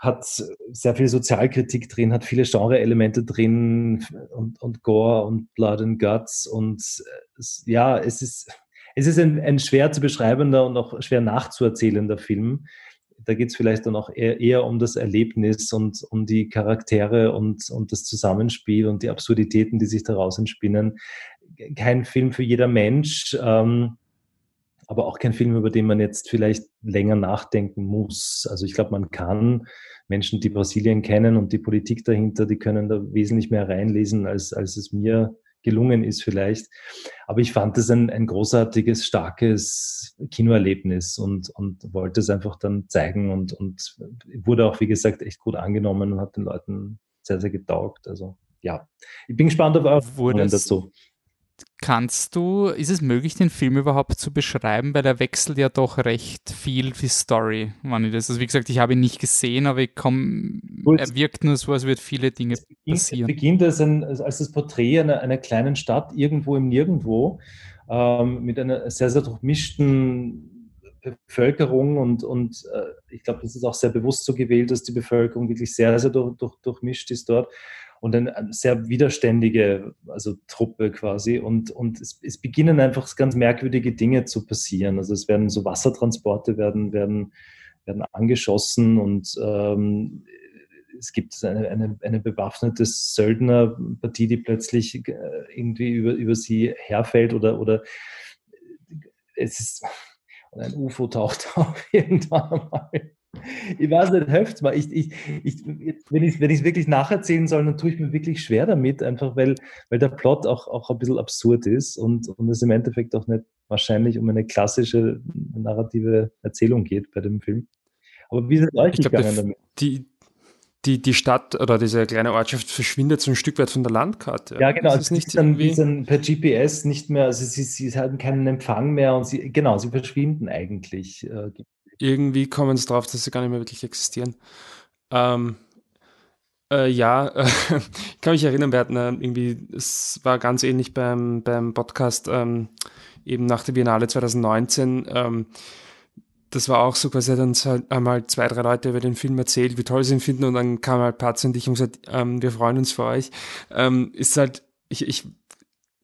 hat sehr viel Sozialkritik drin, hat viele Genre-Elemente drin und, und Gore und Blood and Guts und es, ja, es ist, es ist ein, ein schwer zu beschreibender und auch schwer nachzuerzählender Film. Da geht es vielleicht dann auch eher, eher, um das Erlebnis und um die Charaktere und, und das Zusammenspiel und die Absurditäten, die sich daraus entspinnen. Kein Film für jeder Mensch. Ähm, aber auch kein Film, über den man jetzt vielleicht länger nachdenken muss. Also ich glaube, man kann Menschen, die Brasilien kennen und die Politik dahinter, die können da wesentlich mehr reinlesen, als, als es mir gelungen ist vielleicht. Aber ich fand es ein, ein großartiges, starkes Kinoerlebnis und, und wollte es einfach dann zeigen und, und wurde auch, wie gesagt, echt gut angenommen und hat den Leuten sehr, sehr getaugt. Also ja, ich bin gespannt auf eure Meinung dazu. Kannst du, ist es möglich, den Film überhaupt zu beschreiben? Weil er wechselt ja doch recht viel die Story, wenn ich das. Also wie gesagt, ich habe ihn nicht gesehen, aber ich komme, er wirkt nur so, als würde viele Dinge es beginnt, passieren. Es beginnt als, ein, als das Porträt einer, einer kleinen Stadt irgendwo im Nirgendwo ähm, mit einer sehr, sehr durchmischten Bevölkerung und, und äh, ich glaube, das ist auch sehr bewusst so gewählt, dass die Bevölkerung wirklich sehr, sehr durch, durch, durchmischt ist dort. Und eine sehr widerständige also Truppe quasi. Und, und es, es beginnen einfach ganz merkwürdige Dinge zu passieren. Also es werden so Wassertransporte werden, werden, werden angeschossen und ähm, es gibt eine, eine, eine bewaffnete Söldnerpartie, die plötzlich äh, irgendwie über, über sie herfällt oder, oder es ist, ein UFO taucht auf irgendwann mal ich weiß nicht, helft mal. Ich, ich, ich, wenn ich es wenn wirklich nacherzählen soll, dann tue ich mir wirklich schwer damit, einfach weil, weil der Plot auch, auch ein bisschen absurd ist und, und es im Endeffekt auch nicht wahrscheinlich um eine klassische narrative Erzählung geht bei dem Film. Aber wie es euch gegangen damit? Die, die, die Stadt oder diese kleine Ortschaft verschwindet so ein Stück weit von der Landkarte. Ja, genau. Es ist nicht dann, wie dann per GPS nicht mehr, also sie, sie haben keinen Empfang mehr und sie, genau, sie verschwinden eigentlich. Irgendwie kommen sie drauf, dass sie gar nicht mehr wirklich existieren. Ähm, äh, ja, äh, ich kann mich erinnern, wir hatten äh, irgendwie, es war ganz ähnlich beim, beim Podcast ähm, eben nach der Biennale 2019. Ähm, das war auch so quasi, dann einmal zwei, drei Leute über den Film erzählt, wie toll sie ihn finden und dann kam halt Patz und ich und gesagt, ähm, wir freuen uns für euch. Ähm, ist halt, ich, ich,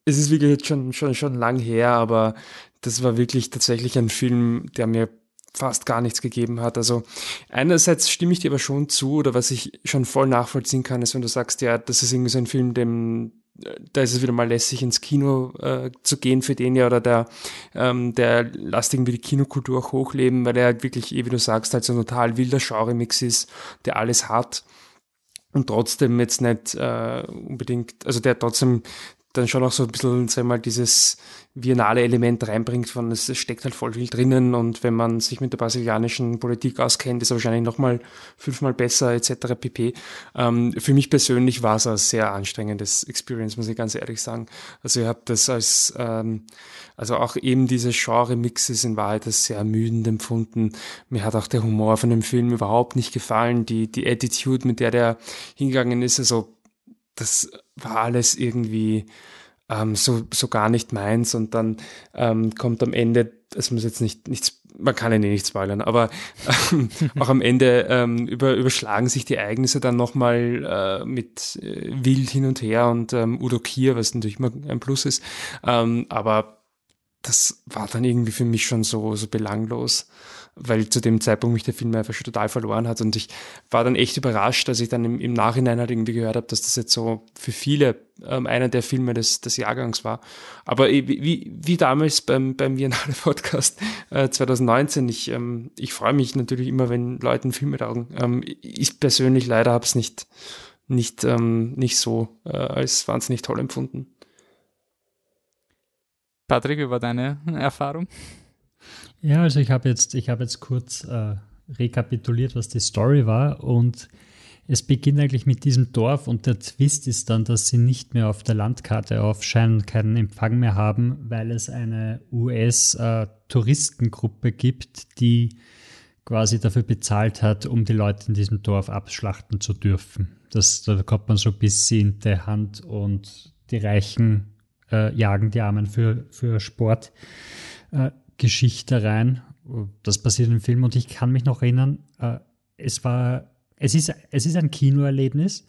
es ist wirklich jetzt schon, schon, schon lang her, aber das war wirklich tatsächlich ein Film, der mir fast gar nichts gegeben hat. Also einerseits stimme ich dir aber schon zu, oder was ich schon voll nachvollziehen kann, ist, wenn du sagst, ja, das ist irgendwie so ein Film, dem da ist es wieder mal lässig ins Kino äh, zu gehen für den ja oder der ähm, der lasst irgendwie die Kinokultur auch hochleben, weil er halt wirklich, eh wie du sagst, halt so ein total wilder Genre-Mix ist, der alles hat und trotzdem jetzt nicht äh, unbedingt, also der trotzdem dann schon auch so ein bisschen, sag mal, dieses viennale Element reinbringt, von es steckt halt voll viel drinnen und wenn man sich mit der brasilianischen Politik auskennt, ist er wahrscheinlich nochmal fünfmal besser etc. pp. Ähm, für mich persönlich war es ein sehr anstrengendes Experience, muss ich ganz ehrlich sagen. Also ich habe das als, ähm, also auch eben diese Genre-Mixes in Wahrheit als sehr ermüdend empfunden. Mir hat auch der Humor von dem Film überhaupt nicht gefallen, die, die Attitude, mit der der hingegangen ist, also das war alles irgendwie ähm, so, so gar nicht meins und dann ähm, kommt am Ende, es muss jetzt nicht, nichts, man kann ja eh nicht spoilern, aber ähm, auch am Ende ähm, über, überschlagen sich die Ereignisse dann nochmal äh, mit äh, wild hin und her und ähm, Udo Kier, was natürlich immer ein Plus ist, ähm, aber das war dann irgendwie für mich schon so, so belanglos weil zu dem Zeitpunkt mich der Film einfach schon total verloren hat. Und ich war dann echt überrascht, als ich dann im, im Nachhinein halt irgendwie gehört habe, dass das jetzt so für viele ähm, einer der Filme des, des Jahrgangs war. Aber wie, wie damals beim, beim Biennale Podcast äh, 2019, ich, ähm, ich freue mich natürlich immer, wenn Leuten Filme taugen. Ähm, ich persönlich leider habe es nicht, nicht, ähm, nicht so äh, als wahnsinnig toll empfunden. Patrick, über deine Erfahrung? Ja, also ich habe jetzt, habe jetzt kurz äh, rekapituliert, was die Story war und es beginnt eigentlich mit diesem Dorf und der Twist ist dann, dass sie nicht mehr auf der Landkarte aufscheinen, keinen Empfang mehr haben, weil es eine US-Touristengruppe äh, gibt, die quasi dafür bezahlt hat, um die Leute in diesem Dorf abschlachten zu dürfen. Das, da kommt man so ein bisschen in der Hand und die Reichen äh, jagen die Armen für, für Sport. Äh, Geschichte rein. Das passiert im Film und ich kann mich noch erinnern, äh, es war, es ist, es ist ein Kinoerlebnis.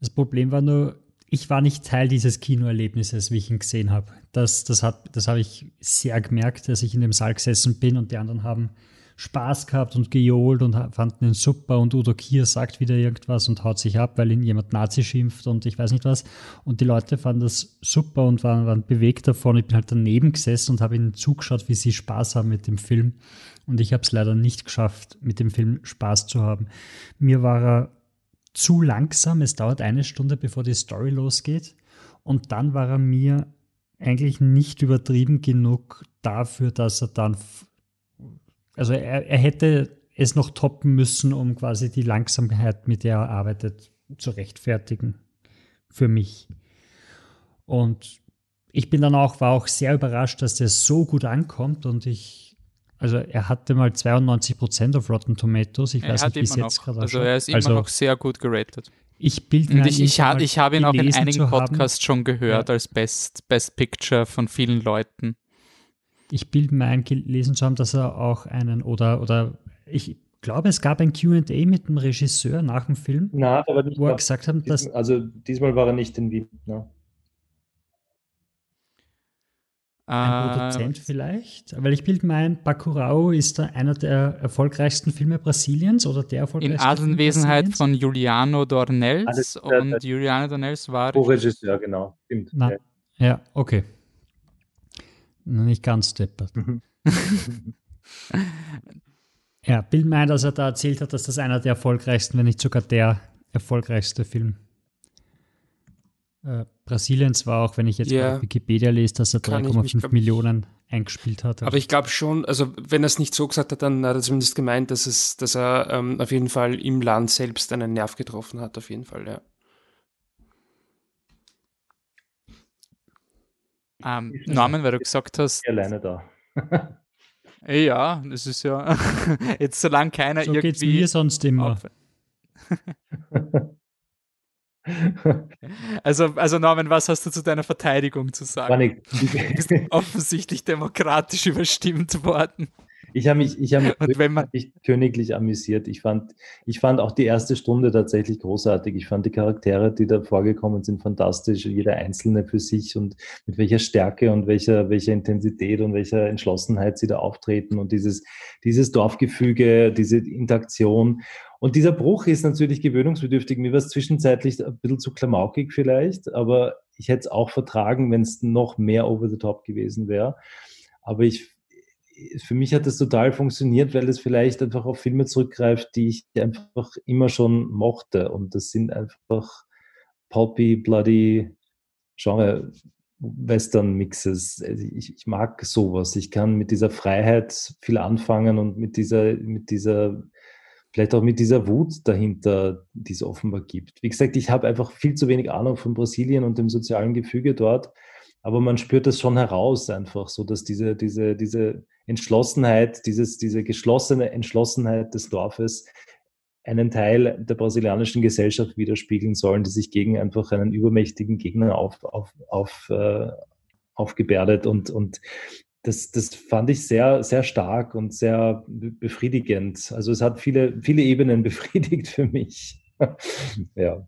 Das Problem war nur, ich war nicht Teil dieses Kinoerlebnisses, wie ich ihn gesehen habe. Das, das, das habe ich sehr gemerkt, dass ich in dem Saal gesessen bin und die anderen haben Spaß gehabt und gejohlt und fanden ihn super und Udo Kier sagt wieder irgendwas und haut sich ab, weil ihn jemand Nazi schimpft und ich weiß nicht was. Und die Leute fanden das super und waren, waren bewegt davon. Ich bin halt daneben gesessen und habe ihnen zugeschaut, wie sie Spaß haben mit dem Film. Und ich habe es leider nicht geschafft, mit dem Film Spaß zu haben. Mir war er zu langsam. Es dauert eine Stunde, bevor die Story losgeht. Und dann war er mir eigentlich nicht übertrieben genug dafür, dass er dann also er, er hätte es noch toppen müssen, um quasi die Langsamkeit, mit der er arbeitet, zu rechtfertigen. Für mich. Und ich bin dann auch, war auch sehr überrascht, dass der so gut ankommt und ich, also er hatte mal 92 Prozent auf Rotten Tomatoes. Ich er weiß nicht, wie es jetzt gerade Also er ist immer also, noch sehr gut geratet. Ich bilde ich, ich, habe ich hab ihn auch in einigen Podcasts schon gehört ja. als Best, Best Picture von vielen Leuten ich bilde mir ein, gelesen zu haben, dass er auch einen oder, oder ich glaube, es gab ein QA mit dem Regisseur nach dem Film, Na, aber nicht wo er gesagt hat, dass also diesmal war er nicht in Wien. Ja. ein Äh, Produzent vielleicht, weil ich bilde mir ein, Bacurau ist da einer der erfolgreichsten Filme Brasiliens oder der in erfolgreichste Film Anwesenheit von Juliano Dornelles Alles und das- Juliano Dornelles war Co-Regisseur, genau. Stimmt. Na. Ja. Ja, okay. Noch Nicht ganz deppert. Mhm. Ja, bild mir ein, dass er da erzählt hat, dass das einer der erfolgreichsten, wenn nicht sogar der erfolgreichste Film äh, Brasiliens war, auch wenn ich jetzt Ja. bei Wikipedia lese, dass er Kann ich mich, 3,5 glaub ich- Millionen eingespielt hat. Aber ich glaube schon, also wenn er es nicht so gesagt hat, dann hat er zumindest gemeint, dass es, dass er ähm, auf jeden Fall im Land selbst einen Nerv getroffen hat, auf jeden Fall, ja. Ähm, Norman, weil du gesagt hast, Alleine da. eh, ja, das ist ja jetzt solange keiner so geht's irgendwie mir sonst immer. also, also Norman, was hast du zu deiner Verteidigung zu sagen? War nicht, Du bist offensichtlich demokratisch überstimmt worden. Ich habe mich, ich habe mich wirklich königlich amüsiert. Ich fand, ich fand auch die erste Stunde tatsächlich großartig. Ich fand die Charaktere, die da vorgekommen sind, fantastisch. Jeder einzelne für sich und mit welcher Stärke und welcher, welcher Intensität und welcher Entschlossenheit sie da auftreten und dieses, dieses Dorfgefüge, diese Interaktion. Und dieser Bruch ist natürlich gewöhnungsbedürftig. Mir war es zwischenzeitlich ein bisschen zu klamaukig vielleicht, aber ich hätte es auch vertragen, wenn es noch mehr over the top gewesen wäre. Aber ich, für mich hat das total funktioniert, weil es vielleicht einfach auf Filme zurückgreift, die ich einfach immer schon mochte. Und das sind einfach pulpy, bloody Genre Western-Mixes. Also ich, ich mag sowas. Ich kann mit dieser Freiheit viel anfangen und mit dieser, mit dieser, vielleicht auch mit dieser Wut dahinter, die es offenbar gibt. Wie gesagt, ich habe einfach viel zu wenig Ahnung von Brasilien und dem sozialen Gefüge dort. Aber man spürt das schon heraus einfach, so dass diese, diese, diese Entschlossenheit, dieses, diese geschlossene Entschlossenheit des Dorfes einen Teil der brasilianischen Gesellschaft widerspiegeln sollen, die sich gegen einfach einen übermächtigen Gegner auf, auf, auf, äh, aufgebärdet und, und das, das fand ich sehr, sehr stark und sehr befriedigend. Also es hat viele, viele Ebenen befriedigt für mich. ja.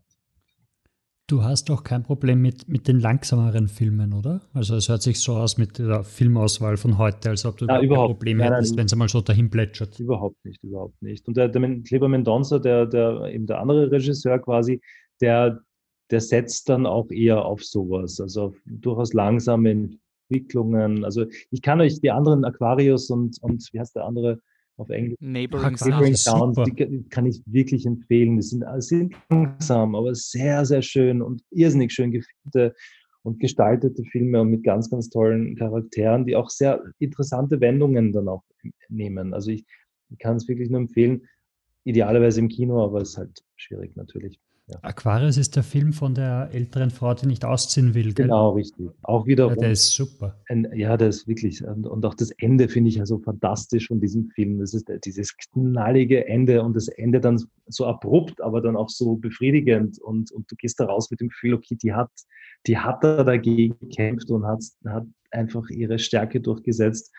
Du hast doch kein Problem mit, mit den langsameren Filmen, oder? Also es hört sich so aus mit der Filmauswahl von heute, als ob du kein überhaupt. Problem Nein, hättest, wenn es einmal so dahin plätschert. Überhaupt nicht, überhaupt nicht. Und der, der Kleber Mendonça, der, der eben der andere Regisseur quasi, der, der setzt dann auch eher auf sowas, also auf durchaus langsame Entwicklungen. Also ich kann euch die anderen Aquarius und, und wie heißt der andere auf Englisch? Neighboring Neighboring Sounds. Sounds, die kann- kann ich wirklich empfehlen. Die sind, sind langsam, aber sehr, sehr schön und irrsinnig schön gefilmte und gestaltete Filme und mit ganz, ganz tollen Charakteren, die auch sehr interessante Wendungen dann auch nehmen. Also ich kann es wirklich nur empfehlen. Idealerweise im Kino, aber es ist halt schwierig natürlich. Aquarius ist der Film von der älteren Frau, die nicht ausziehen will. Gell? Genau, richtig. Auch wieder Ja, der ist super. ein, ja, das ist wirklich, und, und auch das Ende finde ich ja so fantastisch von diesem Film. Das ist dieses knallige Ende und das Ende dann so abrupt, aber dann auch so befriedigend und, und du gehst da raus mit dem Gefühl, okay, die hat, die hat da dagegen gekämpft und hat, hat einfach ihre Stärke durchgesetzt.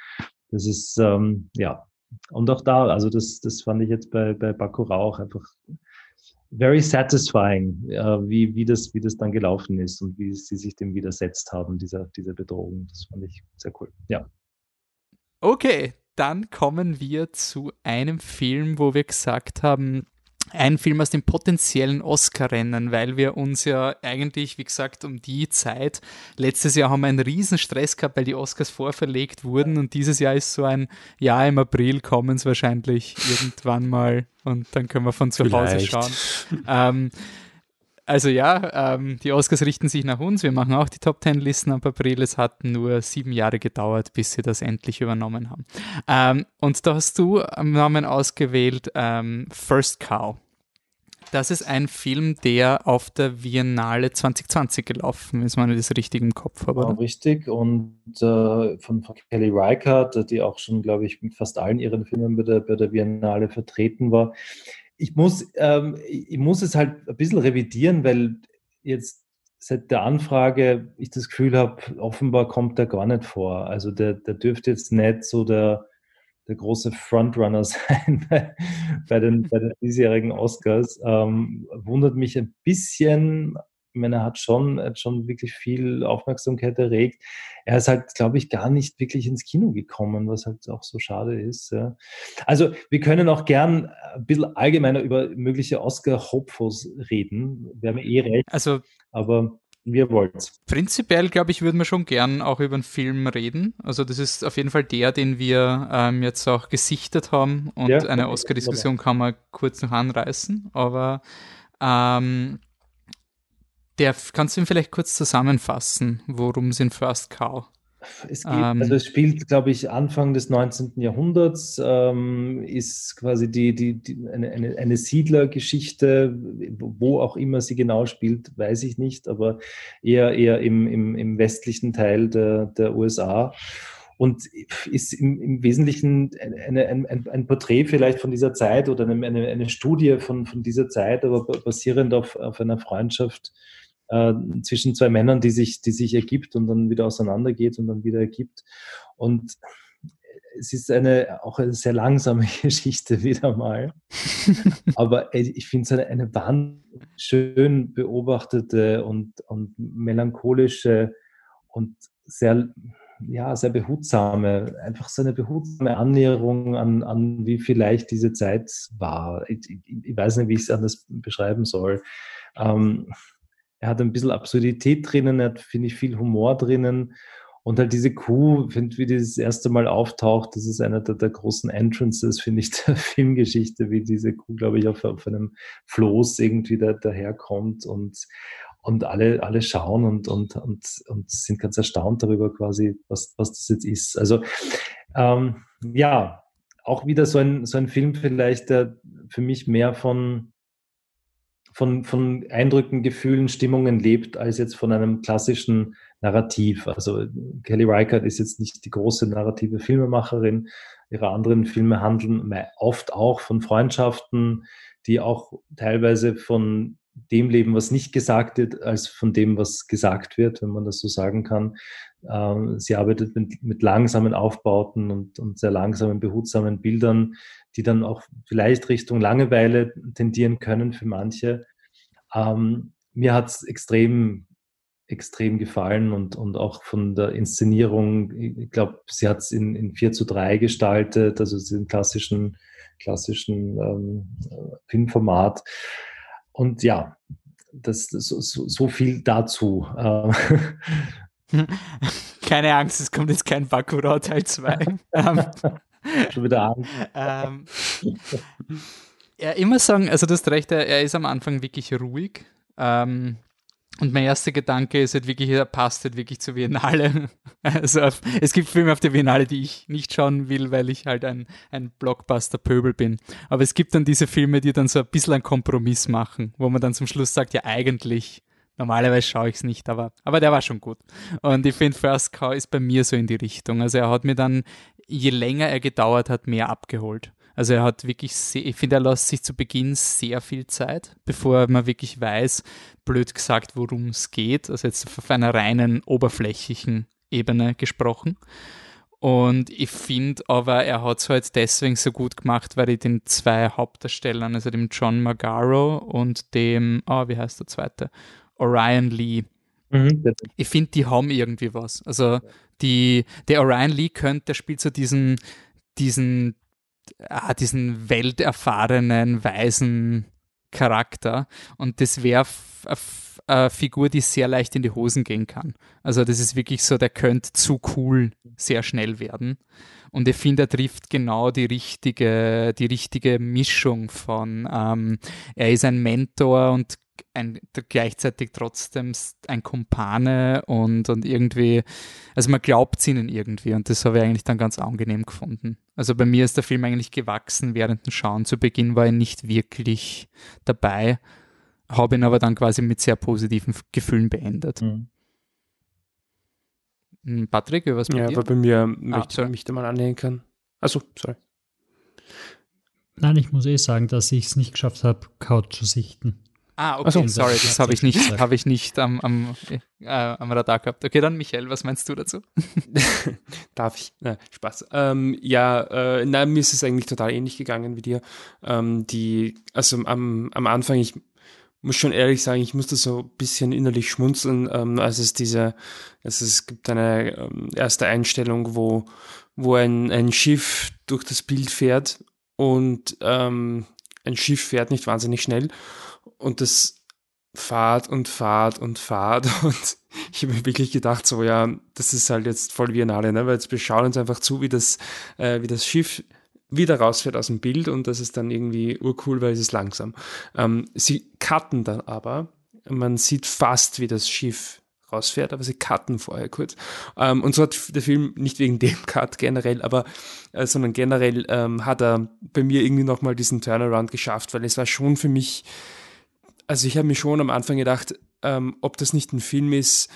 Das ist, ähm, ja, und auch da, also das, das fand ich jetzt bei, bei Bacurau auch einfach very satisfying, äh, wie, wie, das, wie das dann gelaufen ist und wie sie sich dem widersetzt haben, dieser, dieser Bedrohung. Das fand ich sehr cool. Ja. Okay, dann kommen wir zu einem Film, wo wir gesagt haben, ein Film aus dem potenziellen Oscar-Rennen, weil wir uns ja eigentlich, wie gesagt, um die Zeit, letztes Jahr haben wir einen riesen Stress gehabt, weil die Oscars vorverlegt wurden und dieses Jahr ist so ein, ja, im April kommen es wahrscheinlich irgendwann mal und dann können wir von zu Hause Vielleicht. schauen. Ähm, also ja, ähm, die Oscars richten sich nach uns. Wir machen auch die Top Ten Listen ab April. Es hat nur sieben Jahre gedauert, bis sie das endlich übernommen haben. Ähm, und da hast du am Namen ausgewählt ähm, First Cow. Das ist ein Film, der auf der Biennale 2020 gelaufen ist, wenn ich das richtig im Kopf habe. Genau, Oder? richtig. Und äh, von, von Kelly Reichardt, die auch schon, glaube ich, mit fast allen ihren Filmen bei der, bei der Biennale vertreten war. Ich muss, ähm, ich muss es halt ein bisschen revidieren, weil jetzt seit der Anfrage ich das Gefühl habe, offenbar kommt der gar nicht vor. Also der, der dürfte jetzt nicht so der, der große Frontrunner sein bei, bei, den, bei den diesjährigen Oscars. Ähm, wundert mich ein bisschen. Ich meine, er hat schon, hat schon wirklich viel Aufmerksamkeit erregt. Er ist halt, glaube ich, gar nicht wirklich ins Kino gekommen, was halt auch so schade ist. Ja. Also wir können auch gern ein bisschen allgemeiner über mögliche Oscar-Hopefos reden. Wir haben eh recht. Also, aber wir wollt. Prinzipiell, glaube ich, würden wir schon gern auch über einen Film reden. Also das ist auf jeden Fall der, den wir ähm, jetzt auch gesichtet haben und ja, eine Oscar-Diskussion kann man kurz noch anreißen. Aber ähm, der, kannst du ihn vielleicht kurz zusammenfassen, worum es in First Cow es, geht, ähm, also es spielt, glaube ich, Anfang des 19. Jahrhunderts, ähm, ist quasi die, die, die eine, eine, eine, Siedlergeschichte, wo auch immer sie genau spielt, weiß ich nicht, aber eher, eher im, im, im westlichen Teil der, der USA und ist im, im Wesentlichen eine, ein, ein, Porträt vielleicht von dieser Zeit oder eine, eine, Studie von, von dieser Zeit, aber basierend auf, auf einer Freundschaft äh, zwischen zwei Männern, die sich, die sich ergibt und dann wieder auseinandergeht und dann wieder ergibt. Und es ist eine auch eine sehr langsame Geschichte wieder mal. Aber ich finde es eine, eine wahnsinnig schön beobachtete und, und melancholische und sehr, ja, sehr behutsame, einfach so eine behutsame Annäherung an, an wie vielleicht diese Zeit war. Ich, ich, weiß nicht, wie ich es anders beschreiben soll. Ähm, er hat ein bisschen Absurdität drinnen, er hat, finde ich, viel Humor drinnen. Und halt diese Kuh, finde wie die das erste Mal auftaucht, das ist einer der, der großen Entrances, finde ich, der Filmgeschichte, wie diese Kuh, glaube ich, auf, auf einem Floß irgendwie da, daherkommt und, und alle, alle schauen und, und, und, und sind ganz erstaunt darüber quasi, was, was das jetzt ist. Also ähm, ja, auch wieder so ein, so ein Film vielleicht, der für mich mehr von, von, von Eindrücken, Gefühlen, Stimmungen lebt, als jetzt von einem klassischen Narrativ. Also Kelly Reichardt ist jetzt nicht die große narrative Filmemacherin. Ihre anderen Filme handeln oft auch von Freundschaften, die auch teilweise von dem leben, was nicht gesagt wird, als von dem, was gesagt wird, wenn man das so sagen kann. Ähm, sie arbeitet mit, mit langsamen Aufbauten und, und, sehr langsamen, behutsamen Bildern, die dann auch vielleicht Richtung Langeweile tendieren können für manche. Ähm, mir hat es extrem, extrem gefallen und, und auch von der Inszenierung, ich glaube, sie hat es in, in 4 zu 3 gestaltet, also im klassischen, klassischen ähm, Filmformat. Und ja, das, das so, so viel dazu. Ähm, Keine Angst, es kommt jetzt kein Bakura Teil 2. Ähm, Schon wieder Angst. Ähm, ja, immer sagen, also du hast recht, er, ist am Anfang wirklich ruhig. Ähm, und mein erster Gedanke ist halt wirklich, er passt halt wirklich zur Biennale. Also auf, es gibt Filme auf der Biennale, die ich nicht schauen will, weil ich halt ein, ein Blockbuster-Pöbel bin. Aber es gibt dann diese Filme, die dann so ein bisschen einen Kompromiss machen, wo man dann zum Schluss sagt, ja eigentlich Normalerweise schaue ich es nicht, aber, aber der war schon gut. Und ich finde, First Cow ist bei mir so in die Richtung. Also er hat mir dann, je länger er gedauert hat, mehr abgeholt. Also er hat wirklich, sehr, ich finde, er lässt sich zu Beginn sehr viel Zeit, bevor man wirklich weiß, blöd gesagt, worum es geht. Also jetzt auf einer reinen oberflächlichen Ebene gesprochen. Und ich finde aber, er hat es halt deswegen so gut gemacht, weil ich den zwei Hauptdarstellern, also dem John Magaro und dem, oh, wie heißt der zweite? Orion Lee. Mhm, ich finde, die haben irgendwie was. Also die, der Orion Lee könnte, der spielt so diesen, diesen, ah, diesen welterfahrenen, weisen Charakter. Und das wäre eine Figur, die sehr leicht in die Hosen gehen kann. Also das ist wirklich so, der könnte zu cool sehr schnell werden. Und ich finde, er trifft genau die richtige, die richtige Mischung von, ähm, er ist ein Mentor und ein, gleichzeitig trotzdem ein Kumpane und, und irgendwie, also man glaubt es ihnen irgendwie und das habe ich eigentlich dann ganz angenehm gefunden. Also bei mir ist der Film eigentlich gewachsen während dem Schauen. Zu Beginn war er nicht wirklich dabei, habe ihn aber dann quasi mit sehr positiven Gefühlen beendet. Mhm. Hm, Patrick, was bei ja, dir? Ja, bei mir ah, möchte ich mich da mal annähern kann. Also, sorry. Nein, ich muss eh sagen, dass ich es nicht geschafft habe, Couch zu sichten. Ah, okay, so, sorry, das habe ich nicht, habe ich nicht am, am, äh, am Radar gehabt. Okay, dann Michael, was meinst du dazu? Darf ich? Na, Spaß. Ähm, ja, äh, nein, mir ist es eigentlich total ähnlich gegangen wie dir. Ähm, die, also am, am Anfang, ich muss schon ehrlich sagen, ich musste so ein bisschen innerlich schmunzeln, ähm, als es diese, also es gibt eine ähm, erste Einstellung, wo, wo ein, ein Schiff durch das Bild fährt und ähm, ein Schiff fährt nicht wahnsinnig schnell und das fahrt und fahrt und fahrt und ich habe mir wirklich gedacht, so ja, das ist halt jetzt voll Biennale, ne? weil jetzt wir schauen uns einfach zu, wie das, äh, wie das Schiff wieder rausfährt aus dem Bild und das ist dann irgendwie urcool, weil es ist langsam. Ähm, sie cutten dann aber, man sieht fast, wie das Schiff rausfährt, aber sie cutten vorher kurz. Ähm, und so hat der Film nicht wegen dem Cut generell, aber äh, sondern generell ähm, hat er bei mir irgendwie nochmal diesen Turnaround geschafft, weil es war schon für mich also ich habe mir schon am Anfang gedacht, ähm, ob das nicht ein Film ist,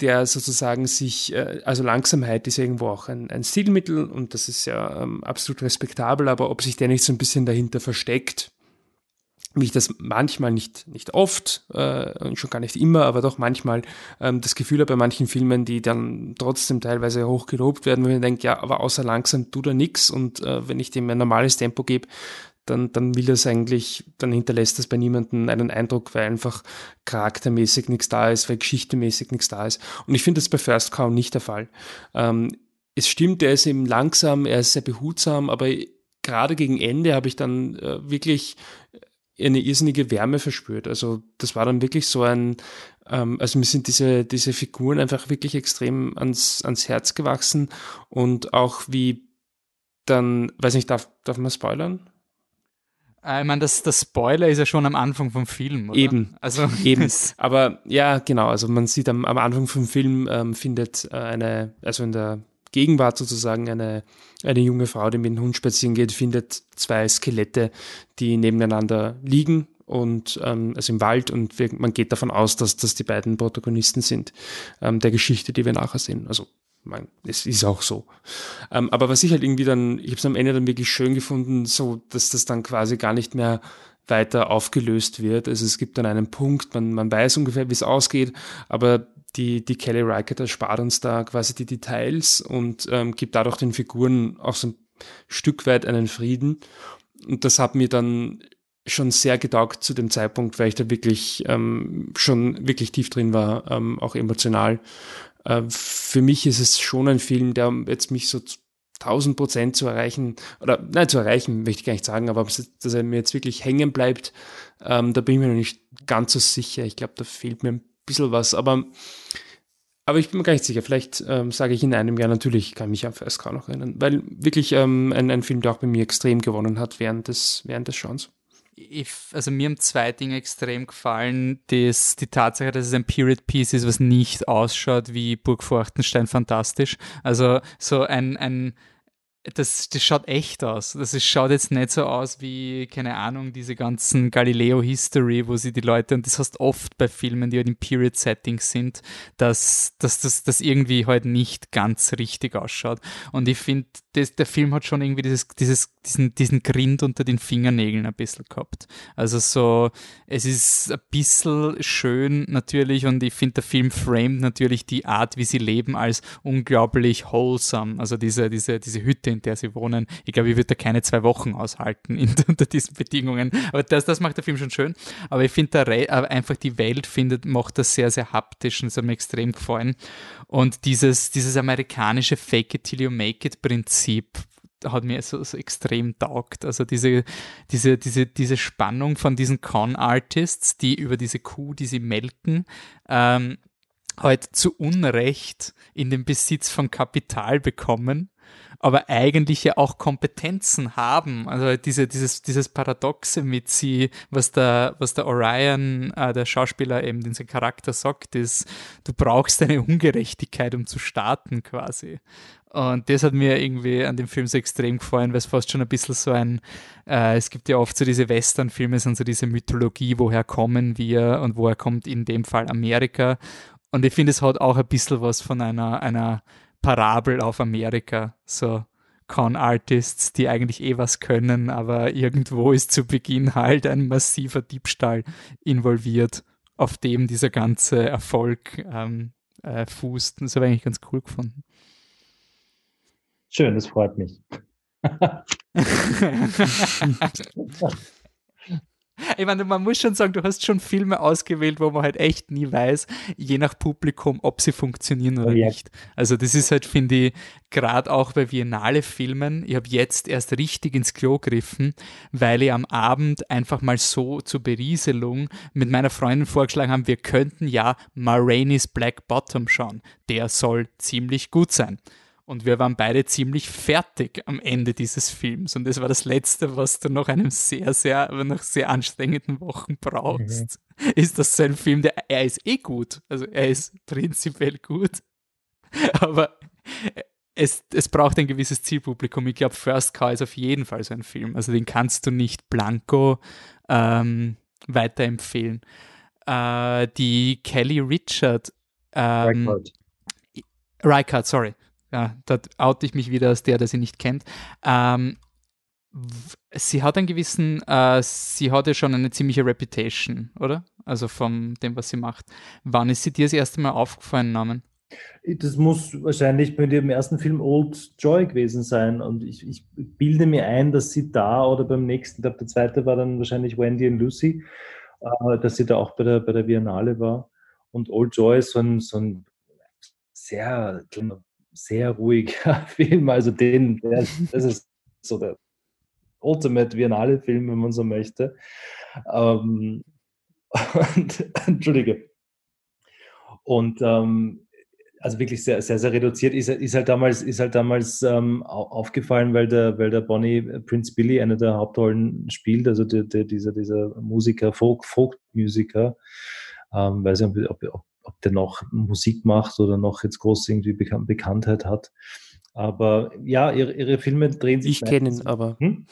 der sozusagen sich, äh, also Langsamkeit ist irgendwo auch ein, ein Stilmittel und das ist ja ähm, absolut respektabel, aber ob sich der nicht so ein bisschen dahinter versteckt, wie ich das manchmal nicht, nicht oft äh, und schon gar nicht immer, aber doch manchmal ähm, das Gefühl habe bei manchen Filmen, die dann trotzdem teilweise hoch gelobt werden, wo ich denke, ja, aber außer langsam tut er nichts und äh, wenn ich dem ein normales Tempo gebe, dann, dann will das eigentlich, dann hinterlässt das bei niemandem einen Eindruck, weil einfach charaktermäßig nichts da ist, weil geschichtemäßig nichts da ist. Und ich finde das bei First Cow nicht der Fall. Ähm, es stimmt, er ist eben langsam, er ist sehr behutsam, aber gerade gegen Ende habe ich dann äh, wirklich eine irrsinnige Wärme verspürt. Also das war dann wirklich so ein, ähm, also mir sind diese, diese Figuren einfach wirklich extrem ans, ans Herz gewachsen und auch wie dann, weiß nicht, darf, darf man spoilern? Äh, ich meine, das, das Spoiler ist ja schon am Anfang vom Film, oder? Eben, also eben. Aber ja, genau, also man sieht am, am Anfang vom Film ähm, findet äh, eine, also in der Gegenwart sozusagen eine, eine junge Frau, die mit dem Hund spazieren geht, findet zwei Skelette, die nebeneinander liegen und ähm, also im Wald und wir, man geht davon aus, dass das die beiden Protagonisten sind ähm, der Geschichte, die wir nachher sehen. Also mein, es ist auch so. Ähm, aber was ich halt irgendwie dann, ich habe es am Ende dann wirklich schön gefunden, so dass das dann quasi gar nicht mehr weiter aufgelöst wird. Also es gibt dann einen Punkt, man, man weiß ungefähr, wie es ausgeht, aber die, die Kelly Reichardt erspart uns da quasi die Details und ähm, gibt dadurch den Figuren auch so ein Stück weit einen Frieden. Und das hat mir dann schon sehr getaugt zu dem Zeitpunkt, weil ich da wirklich ähm, schon wirklich tief drin war, ähm, auch emotional. Äh, für mich ist es schon ein Film, der jetzt mich so 1000 Prozent zu erreichen, oder nein, zu erreichen möchte ich gar nicht sagen, aber dass er mir jetzt wirklich hängen bleibt, ähm, da bin ich mir noch nicht ganz so sicher. Ich glaube, da fehlt mir ein bisschen was, aber, aber ich bin mir gar nicht sicher. Vielleicht ähm, sage ich in einem Jahr natürlich, kann mich an First Car noch erinnern, weil wirklich ähm, ein, ein Film, der auch bei mir extrem gewonnen hat während des, während des Schauens ich, also mir haben zwei Dinge extrem gefallen. Das, die Tatsache, dass es ein Period Piece ist, was nicht ausschaut wie Burg Forchtenstein fantastisch. Also so ein, ein das, das schaut echt aus. Das ist, schaut jetzt nicht so aus wie, keine Ahnung, diese ganzen Galileo-History, wo sie die Leute, und das heißt oft bei Filmen, die halt in Period-Settings sind, dass, dass das irgendwie halt nicht ganz richtig ausschaut. Und ich finde, der Film hat schon irgendwie dieses, dieses, diesen, diesen Grind unter den Fingernägeln ein bisschen gehabt. Also so, es ist ein bisschen schön natürlich und ich finde, der Film framed natürlich die Art, wie sie leben, als unglaublich wholesome. Also diese, diese, diese Hütte, in der sie wohnen. Ich glaube, ich würde da keine zwei Wochen aushalten in, unter diesen Bedingungen. Aber das, das macht der Film schon schön. Aber ich finde, einfach die Welt findet, macht das sehr, sehr haptisch und es hat mir extrem gefallen. Und dieses, dieses amerikanische Fake it till you make it Prinzip, hat mir so, so extrem taugt. Also diese, diese, diese, diese Spannung von diesen Con-Artists, die über diese Kuh, die sie melken, ähm, halt zu Unrecht in den Besitz von Kapital bekommen aber eigentlich ja auch Kompetenzen haben. Also diese, dieses, dieses Paradoxe mit sie, was der, was der Orion, äh, der Schauspieler eben, den sein Charakter sagt, ist, du brauchst eine Ungerechtigkeit, um zu starten quasi. Und das hat mir irgendwie an dem Film so extrem gefallen, weil es fast schon ein bisschen so ein, äh, es gibt ja oft so diese Western-Filme, sind so diese Mythologie, woher kommen wir und woher kommt in dem Fall Amerika. Und ich finde, es hat auch ein bisschen was von einer, einer Parabel auf Amerika. So Con-Artists, die eigentlich eh was können, aber irgendwo ist zu Beginn halt ein massiver Diebstahl involviert, auf dem dieser ganze Erfolg ähm, äh, fußt. Das habe ich eigentlich ganz cool gefunden. Schön, das freut mich. Ich meine, man muss schon sagen, du hast schon Filme ausgewählt, wo man halt echt nie weiß, je nach Publikum, ob sie funktionieren oder ja. nicht. Also das ist halt, finde ich, gerade auch bei Biennale Filmen, ich habe jetzt erst richtig ins Klo griffen, weil ich am Abend einfach mal so zur Berieselung mit meiner Freundin vorgeschlagen habe, wir könnten ja Ma Black Bottom schauen. Der soll ziemlich gut sein. Und wir waren beide ziemlich fertig am Ende dieses Films. Und das war das Letzte, was du nach einem sehr, sehr, aber nach sehr anstrengenden Wochen brauchst. Mhm. Ist das so ein Film, der, er ist eh gut. Also er ist prinzipiell gut. Aber es, es braucht ein gewisses Zielpublikum. Ich glaube, First Car ist auf jeden Fall so ein Film. Also den kannst du nicht blanco ähm, weiterempfehlen. Äh, die Kelly Richard. Ähm, Reichardt. Reichardt, sorry ja, da oute ich mich wieder als der, der sie nicht kennt. Ähm, sie hat einen gewissen, äh, sie hat ja schon eine ziemliche Reputation, oder? Also von dem, was sie macht. Wann ist sie dir das erste Mal aufgefallen, Namen? Das muss wahrscheinlich bei dem ersten Film Old Joy gewesen sein. Und ich, ich bilde mir ein, dass sie da oder beim nächsten, ich glaube, der zweite war dann wahrscheinlich Wendy und Lucy, äh, dass sie da auch bei der, bei der Biennale war. Und Old Joy ist so ein, so ein sehr sehr ruhiger Film. Also den, der, das ist so der Ultimate Biennale-Film, wenn man so möchte. Ähm, und, Entschuldige. Und ähm, also wirklich sehr, sehr, sehr reduziert. Ist, ist halt damals, ist halt damals ähm, aufgefallen, weil der, weil der Bonnie Prince Billy eine der Hauptrollen spielt, also der, der, dieser, dieser Musiker, Folk, Folk-Musiker. Ähm, weiß nicht, ob, ob, ob der noch Musik macht oder noch jetzt groß irgendwie Bekan Bekanntheit hat. Aber ja, ihre, ihre Filme drehen sich. Ich kenne ihn, aber. Hm?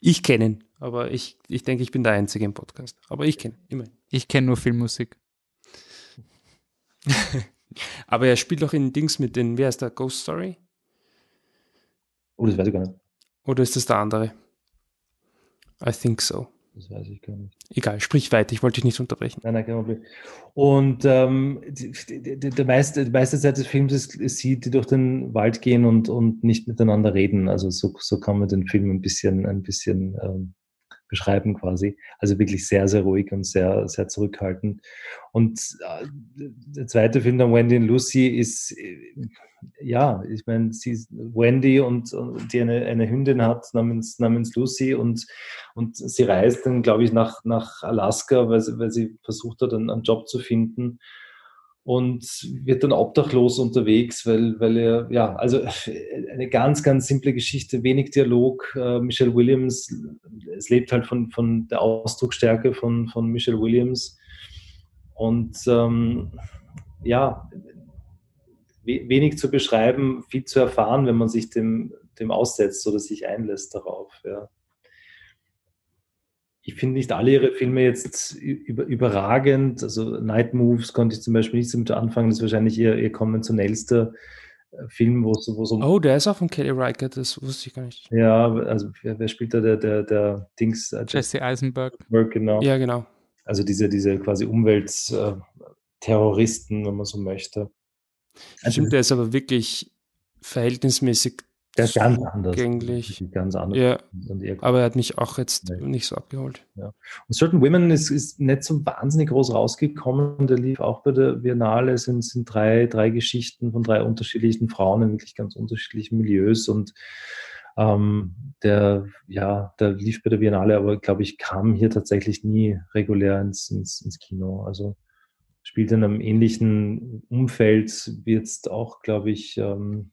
Ich kenne ihn, aber ich, ich denke, ich bin der Einzige im Podcast. Aber ich kenne ihn, immerhin. Ich kenne nur Filmmusik. aber er spielt doch in Dings mit den, wer ist der, Ghost Story? Oh, das weiß ich gar nicht. Oder ist das der andere? I think so. Das weiß ich gar nicht. Egal, sprich weiter, ich wollte dich nicht unterbrechen. Nein, nein, kein Problem. Und ähm, die, die, die, der meiste, die meiste Zeit des Films ist, ist sie, die durch den Wald gehen und, und nicht miteinander reden. Also so, so kann man den Film ein bisschen, ein bisschen ähm, beschreiben quasi. Also wirklich sehr, sehr ruhig und sehr, sehr zurückhaltend. Und äh, der zweite Film, der Wendy und Lucy, ist, äh, ja, ich meine, sie ist Wendy und, und die eine, eine Hündin hat namens, namens Lucy und, und sie reist dann, glaube ich, nach, nach Alaska, weil sie, weil sie versucht hat, einen, einen Job zu finden und wird dann obdachlos unterwegs, weil, weil er, ja, also eine ganz, ganz simple Geschichte, wenig Dialog. Äh, Michelle Williams, es lebt halt von, von der Ausdrucksstärke von, von Michelle Williams. Und ähm, ja, wenig zu beschreiben, viel zu erfahren, wenn man sich dem, dem aussetzt oder sich einlässt darauf. Ja ich finde nicht alle ihre Filme jetzt über, überragend. Also Night Moves konnte ich zum Beispiel nicht damit anfangen. Das ist wahrscheinlich ihr, ihr konventionellster äh, Film, wo es wo so. Oh, der ist auch von Kelly Riker, das wusste ich gar nicht. Ja, also wer, wer spielt da der, der, der Dings? Äh, Jesse Eisenberg. Genau. Ja, genau. Also diese, diese quasi Umweltterroristen, wenn man so möchte. Stimmt, der ist aber wirklich verhältnismäßig der ist ganz anders. Gänglich. Ganz anders. Ja, aber er hat mich auch jetzt nee. nicht so abgeholt. Ja. Und Certain Women ist, ist nicht so wahnsinnig groß rausgekommen. Der lief auch bei der Biennale. Es sind, sind drei, drei Geschichten von drei unterschiedlichen Frauen in wirklich ganz unterschiedlichen Milieus. Und ähm, der, ja, der lief bei der Biennale, aber glaube ich, kam hier tatsächlich nie regulär ins, ins, ins Kino. Also spielt in einem ähnlichen Umfeld jetzt auch, glaube ich, ähm,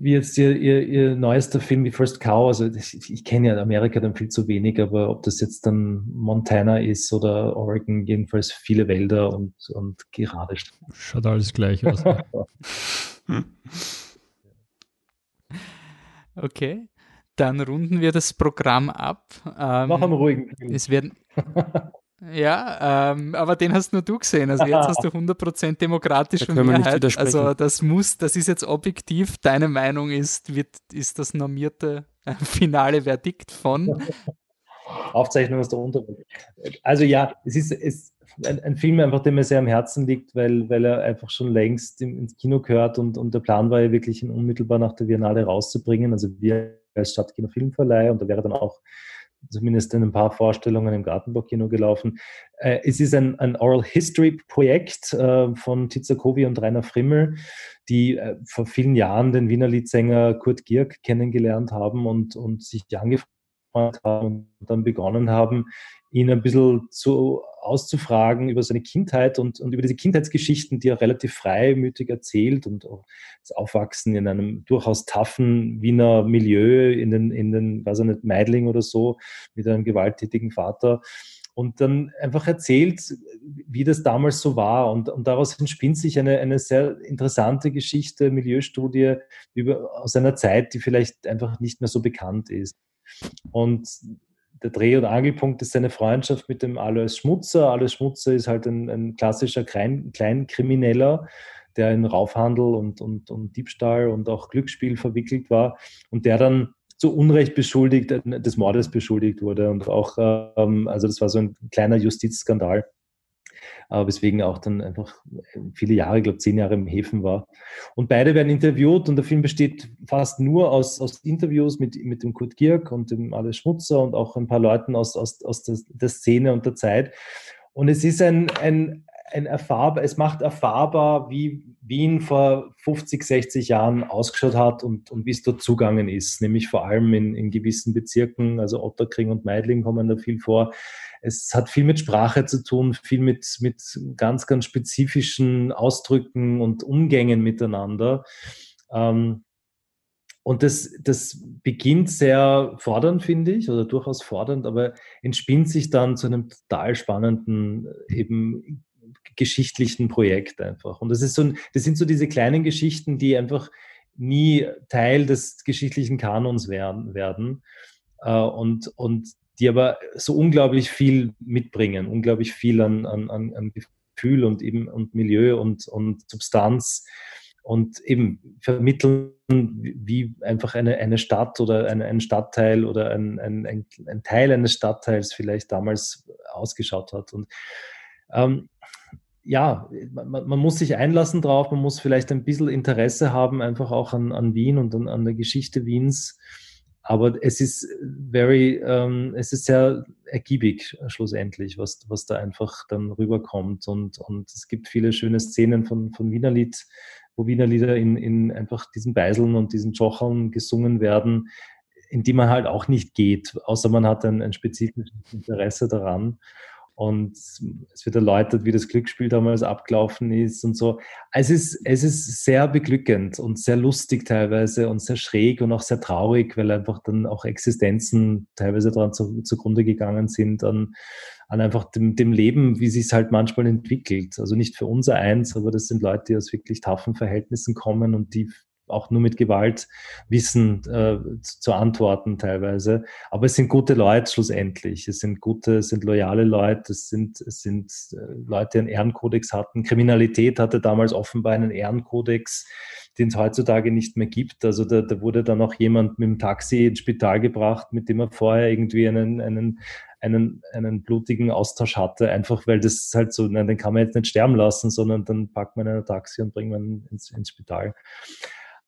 wie jetzt ihr, ihr, ihr neuester Film, wie First Cow, also ich, ich kenne ja Amerika dann viel zu wenig, aber ob das jetzt dann Montana ist oder Oregon, jedenfalls viele Wälder und, und gerade. Schaut alles gleich aus. okay, dann runden wir das Programm ab. Ähm, Noch am ruhigen Film. Es werden Ja, ähm, aber den hast nur du gesehen. Also jetzt hast du 100% demokratische da Mehrheit. Also das muss, das ist jetzt objektiv. Deine Meinung ist, wird, ist das normierte äh, finale Verdikt von Aufzeichnung aus der Unterwelt. Also ja, es ist, es, ein, ein, Film einfach, der mir sehr am Herzen liegt, weil, weil er einfach schon längst ins Kino gehört und, und der Plan war ja wirklich, ihn unmittelbar nach der Biennale rauszubringen. Also wir als Stadtkino Filmverleih und da wäre dann auch zumindest in ein paar Vorstellungen im Gartenbaukino gelaufen. Äh, es ist ein, ein Oral History Projekt äh, von Titzer Kovi und Rainer Frimmel, die äh, vor vielen Jahren den Wiener Liedsänger Kurt Gierk kennengelernt haben und, und sich angefreundet haben und dann begonnen haben, ihn ein bisschen zu, auszufragen über seine Kindheit und, und über diese Kindheitsgeschichten, die er relativ freimütig erzählt und auch das Aufwachsen in einem durchaus taffen Wiener Milieu, in den, in den, weiß ich nicht, Meidling oder so, mit einem gewalttätigen Vater. Und dann einfach erzählt, wie das damals so war. Und, und daraus entspinnt sich eine, eine sehr interessante Geschichte, Milieustudie über, aus einer Zeit, die vielleicht einfach nicht mehr so bekannt ist. Und der Dreh- und Angelpunkt ist seine Freundschaft mit dem Alois Schmutzer. Alois Schmutzer ist halt ein, ein klassischer Klein, Kleinkrimineller, der in Raufhandel und, und, und Diebstahl und auch Glücksspiel verwickelt war und der dann zu Unrecht beschuldigt, äh, des Mordes beschuldigt wurde. Und auch, ähm, also das war so ein kleiner Justizskandal äh, weswegen auch dann einfach viele Jahre, ich glaube zehn Jahre im Häfen war. Und beide werden interviewt und der Film besteht fast nur aus, aus Interviews mit, mit dem Kurt Gierk und dem Alois Schmutzer und auch ein paar Leuten aus, aus, aus der, der Szene und der Zeit. Und es ist ein, ein, ein erfahrbar, es macht erfahrbar, wie Wien vor 50, 60 Jahren ausgeschaut hat und, und wie es dort zugangen ist, nämlich vor allem in, in gewissen Bezirken, also Otterkring und Meidling kommen da viel vor. Es hat viel mit Sprache zu tun, viel mit, mit ganz, ganz spezifischen Ausdrücken und Umgängen miteinander. Ähm, und das, das beginnt sehr fordernd, finde ich, oder durchaus fordernd, aber entspinnt sich dann zu einem total spannenden, eben geschichtlichen Projekt einfach. Und das ist so, das sind so diese kleinen Geschichten, die einfach nie Teil des geschichtlichen Kanons werden, werden. Äh, und, und die aber so unglaublich viel mitbringen, unglaublich viel an, an, an Gefühl und eben und Milieu und, und Substanz und eben vermitteln, wie einfach eine, eine Stadt oder eine, ein Stadtteil oder ein, ein, ein, ein Teil eines Stadtteils vielleicht damals ausgeschaut hat. Und ähm, ja, man, man, muss sich einlassen drauf, man muss vielleicht ein bisschen Interesse haben, einfach auch an, an Wien und an, an der Geschichte Wiens aber es ist very, ähm, es ist sehr ergiebig schlussendlich, was, was da einfach dann rüberkommt. Und, und es gibt viele schöne Szenen von, von Wienerlied, wo Wienerlieder in, in einfach diesen Beiseln und diesen Jocheln gesungen werden, in die man halt auch nicht geht, außer man hat ein, ein spezifisches Interesse daran und es wird erläutert, wie das Glücksspiel damals abgelaufen ist und so. Es ist, es ist sehr beglückend und sehr lustig teilweise und sehr schräg und auch sehr traurig, weil einfach dann auch Existenzen teilweise daran zu, zugrunde gegangen sind, an, an einfach dem, dem Leben, wie sich es halt manchmal entwickelt. Also nicht für unser eins, aber das sind Leute, die aus wirklich taffen Verhältnissen kommen und die auch nur mit Gewalt wissen äh, zu antworten teilweise. Aber es sind gute Leute schlussendlich. Es sind gute, es sind loyale Leute, es sind, es sind äh, Leute, die einen Ehrenkodex hatten. Kriminalität hatte damals offenbar einen Ehrenkodex, den es heutzutage nicht mehr gibt. Also da, da wurde dann auch jemand mit dem Taxi ins Spital gebracht, mit dem er vorher irgendwie einen, einen, einen, einen blutigen Austausch hatte, einfach weil das halt so, nein, den kann man jetzt nicht sterben lassen, sondern dann packt man ein Taxi und bringt man ins, ins Spital.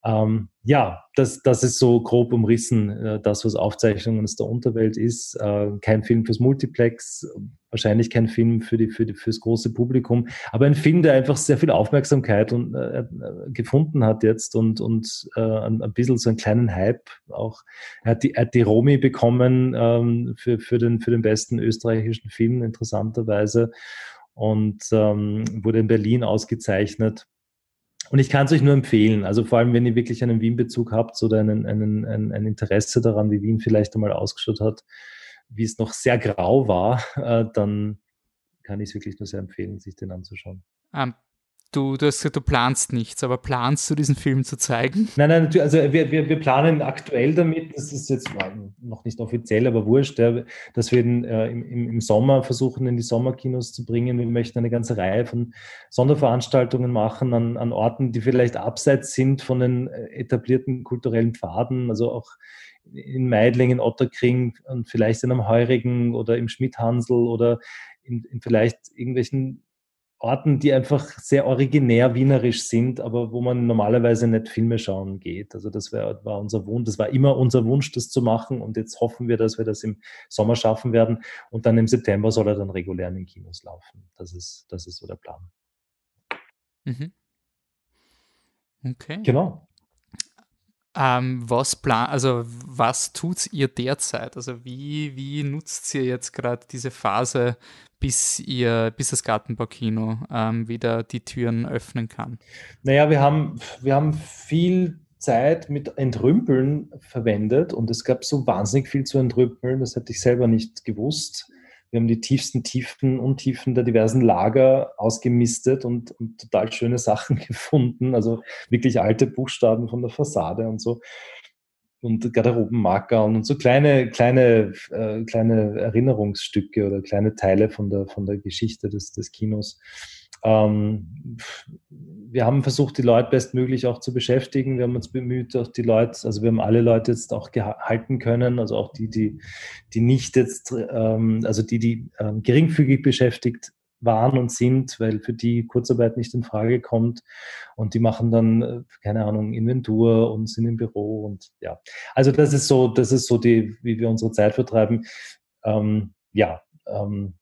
Ähm, ja, das, das ist so grob umrissen, äh, das, was Aufzeichnungen aus der Unterwelt ist. Äh, kein Film fürs Multiplex, wahrscheinlich kein Film für die, für die, fürs große Publikum, aber ein Film, der einfach sehr viel Aufmerksamkeit und, äh, äh gefunden hat jetzt und, und äh, ein, ein bisschen so einen kleinen Hype auch. Er hat die, er hat die Romy bekommen ähm, für, für, den, für den besten österreichischen Film, interessanterweise, und ähm, wurde in Berlin ausgezeichnet. Und ich kann es euch nur empfehlen, also vor allem, wenn ihr wirklich einen Wien-Bezug habt oder einen, einen, ein, ein Interesse daran, wie Wien vielleicht einmal ausgeschaut hat, wie es noch sehr grau war, äh, dann kann ich es wirklich nur sehr empfehlen, sich den anzuschauen. Ähm, du, du hast gesagt, du planst nichts, aber planst du diesen Film zu zeigen? Nein, nein, also wir, wir, wir planen aktuell damit, das ist jetzt noch nicht offiziell, aber wurscht, dass wir den, äh, im, im Sommer versuchen, in die Sommerkinos zu bringen. Wir möchten eine ganze Reihe von Sonderveranstaltungen machen an, an Orten, die vielleicht abseits sind von den äh, etablierten kulturellen Pfaden, also auch in Meidlingen, Otterkring und vielleicht in einem Heurigen oder im Schmidhansel oder in, in vielleicht irgendwelchen Orten, die einfach sehr originär wienerisch sind, aber wo man normalerweise nicht Filme schauen geht. Also das wär, war unser Wunsch, das war immer unser Wunsch, das zu machen und jetzt hoffen wir, dass wir das im Sommer schaffen werden und dann im September soll er dann regulär in den Kinos laufen. Das ist, das ist so der Plan. Mhm. Okay. Genau. Ähm, was plan also was tut ihr derzeit? Also wie, wie nutzt ihr jetzt gerade diese Phase, bis ihr, bis das Gartenbaukino ähm, wieder die Türen öffnen kann? Naja, wir haben, wir haben viel Zeit mit Entrümpeln verwendet und es gab so wahnsinnig viel zu entrümpeln, das hätte ich selber nicht gewusst. Wir haben die tiefsten Tiefen, Untiefen der diversen Lager ausgemistet und, und total schöne Sachen gefunden. Also wirklich alte Buchstaben von der Fassade und so. Und Garderobenmarker und so kleine, kleine, äh, kleine Erinnerungsstücke oder kleine Teile von der, von der Geschichte des, des Kinos. Ähm, wir haben versucht, die Leute bestmöglich auch zu beschäftigen. Wir haben uns bemüht, auch die Leute, also wir haben alle Leute jetzt auch gehalten können, also auch die, die, die nicht jetzt, ähm, also die, die ähm, geringfügig beschäftigt waren und sind, weil für die Kurzarbeit nicht in Frage kommt. Und die machen dann, äh, keine Ahnung, Inventur und sind im Büro und ja. Also das ist so, das ist so die, wie wir unsere Zeit vertreiben. Ähm, ja, ähm,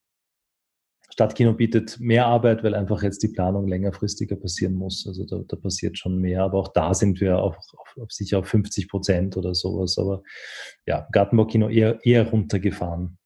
Stadtkino bietet mehr Arbeit, weil einfach jetzt die Planung längerfristiger passieren muss. Also da, da passiert schon mehr, aber auch da sind wir auf, auf, auf sicher auf 50 Prozent oder sowas. Aber ja, Gartenbaukino eher, eher runtergefahren.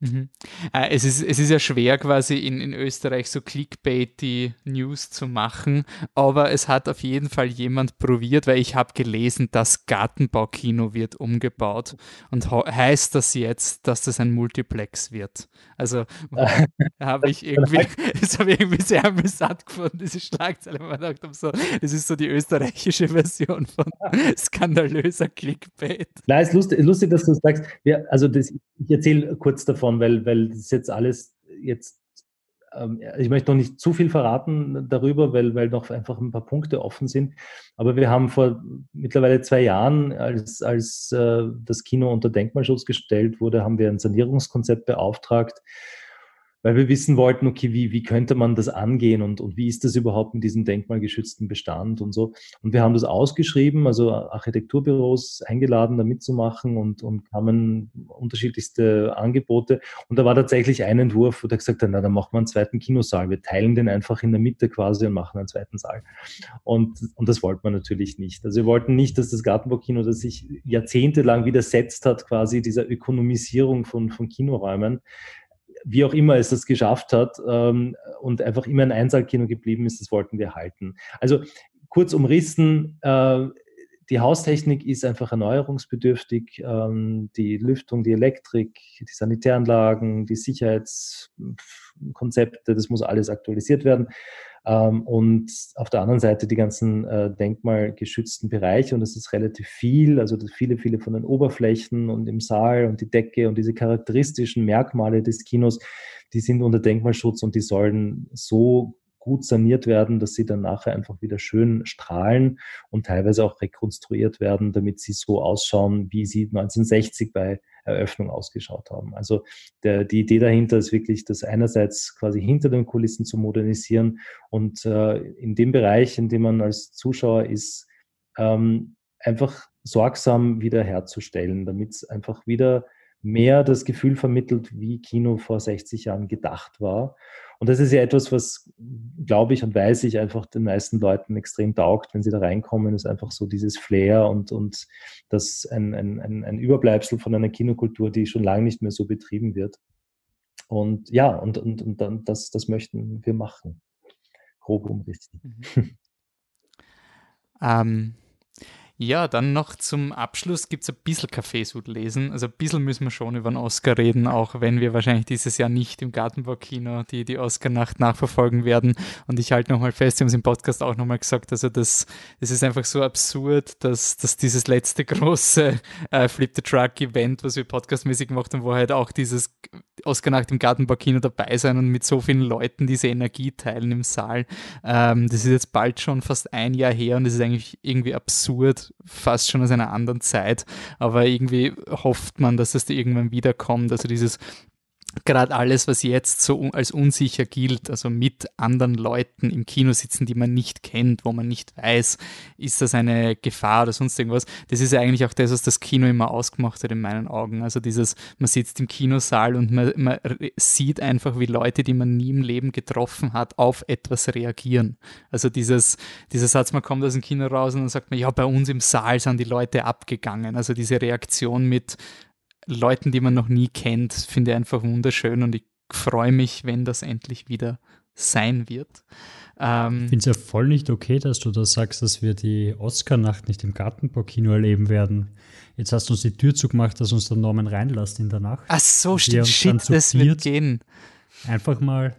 Mhm. Äh, es, ist, es ist ja schwer, quasi in, in Österreich so clickbaity News zu machen, aber es hat auf jeden Fall jemand probiert, weil ich habe gelesen, das Gartenbaukino wird umgebaut und heißt das jetzt, dass das ein Multiplex wird. Also habe ich irgendwie, das habe ich irgendwie sehr amüsant gefunden, diese Schlagzeile, weil man dachte, so, das ist so die österreichische Version von skandalöser Clickbait. Nein, es ist lustig, lustig dass du sagst, ja, also das, ich erzähle kurz davon, davon, weil, weil das jetzt alles jetzt, ähm, ich möchte noch nicht zu viel verraten darüber, weil, weil noch einfach ein paar Punkte offen sind. Aber wir haben vor mittlerweile zwei Jahren, als, als äh, das Kino unter Denkmalschutz gestellt wurde, haben wir ein Sanierungskonzept beauftragt, weil wir wissen wollten, okay, wie, wie könnte man das angehen und, und wie ist das überhaupt mit diesem denkmalgeschützten Bestand und so. Und wir haben das ausgeschrieben, also Architekturbüros eingeladen, da mitzumachen und, und kamen unterschiedlichste Angebote. Und da war tatsächlich ein Entwurf, wo der gesagt hat, na, dann machen wir einen zweiten Kinosaal. Wir teilen den einfach in der Mitte quasi und machen einen zweiten Saal. Und, und das wollten wir natürlich nicht. Also wir wollten nicht, dass das Gartenbaukino, das sich jahrzehntelang widersetzt hat, quasi dieser Ökonomisierung von, von Kinoräumen, wie auch immer es das geschafft hat ähm, und einfach immer ein Einsaalkino geblieben ist, das wollten wir halten. Also kurz umrissen, äh, die Haustechnik ist einfach erneuerungsbedürftig. Ähm, die Lüftung, die Elektrik, die Sanitäranlagen, die Sicherheitskonzepte, das muss alles aktualisiert werden. Ähm, und auf der anderen Seite die ganzen äh, denkmalgeschützten Bereiche und das ist relativ viel, also viele, viele von den Oberflächen und im Saal und die Decke und diese charakteristischen Merkmale des Kinos, die sind unter Denkmalschutz und die sollen so gut saniert werden, dass sie dann nachher einfach wieder schön strahlen und teilweise auch rekonstruiert werden, damit sie so ausschauen, wie sie 1960 bei Eröffnung ausgeschaut haben. Also der, die Idee dahinter ist wirklich, das einerseits quasi hinter den Kulissen zu modernisieren und äh, in dem Bereich, in dem man als Zuschauer ist, ähm, einfach sorgsam wiederherzustellen, damit es einfach wieder mehr das Gefühl vermittelt, wie Kino vor 60 Jahren gedacht war. Und das ist ja etwas, was, glaube ich und weiß ich, einfach den meisten Leuten extrem taugt, wenn sie da reinkommen, ist einfach so dieses Flair und, und das ein, ein, ein Überbleibsel von einer Kinokultur, die schon lange nicht mehr so betrieben wird. Und ja, und, und, und dann, das, das möchten wir machen. Grob umrichten. Mhm. ähm, Ja, dann noch zum Abschluss gibt es ein bisschen Kaffeesud lesen. Also ein bisschen müssen wir schon über den Oscar reden, auch wenn wir wahrscheinlich dieses Jahr nicht im Gartenbaukino die, die Oscar-Nacht nachverfolgen werden. Und ich halte nochmal fest, wir haben es im Podcast auch nochmal gesagt, also das, das ist einfach so absurd, dass, dass dieses letzte große äh, Flip the Truck-Event, was wir podcastmäßig gemacht haben, wo halt auch dieses Oscar-Nacht im Gartenbaukino dabei sein und mit so vielen Leuten diese Energie teilen im Saal. Ähm, das ist jetzt bald schon fast ein Jahr her und das ist eigentlich irgendwie absurd, fast schon aus einer anderen Zeit, aber irgendwie hofft man, dass es da irgendwann wiederkommt. Also dieses gerade alles, was jetzt so als unsicher gilt, also mit anderen Leuten im Kino sitzen, die man nicht kennt, wo man nicht weiß, ist das eine Gefahr oder sonst irgendwas, das ist ja eigentlich auch das, was das Kino immer ausgemacht hat in meinen Augen. Also dieses, man sitzt im Kinosaal und man, man sieht einfach, wie Leute, die man nie im Leben getroffen hat, auf etwas reagieren. Also dieses, dieser Satz, man kommt aus dem Kino raus und dann sagt man, ja, bei uns im Saal sind die Leute abgegangen. Also diese Reaktion mit, Leuten, die man noch nie kennt, finde ich einfach wunderschön und ich freue mich, wenn das endlich wieder sein wird. Ähm, ich finde es ja voll nicht okay, dass du da sagst, dass wir die Oscar-Nacht nicht im Gartenbaukino erleben werden. Jetzt hast du uns die Tür zugemacht, dass uns der Norman reinlässt in der Nacht. Ach so, stimmt, shit, das wird gehen. Einfach mal,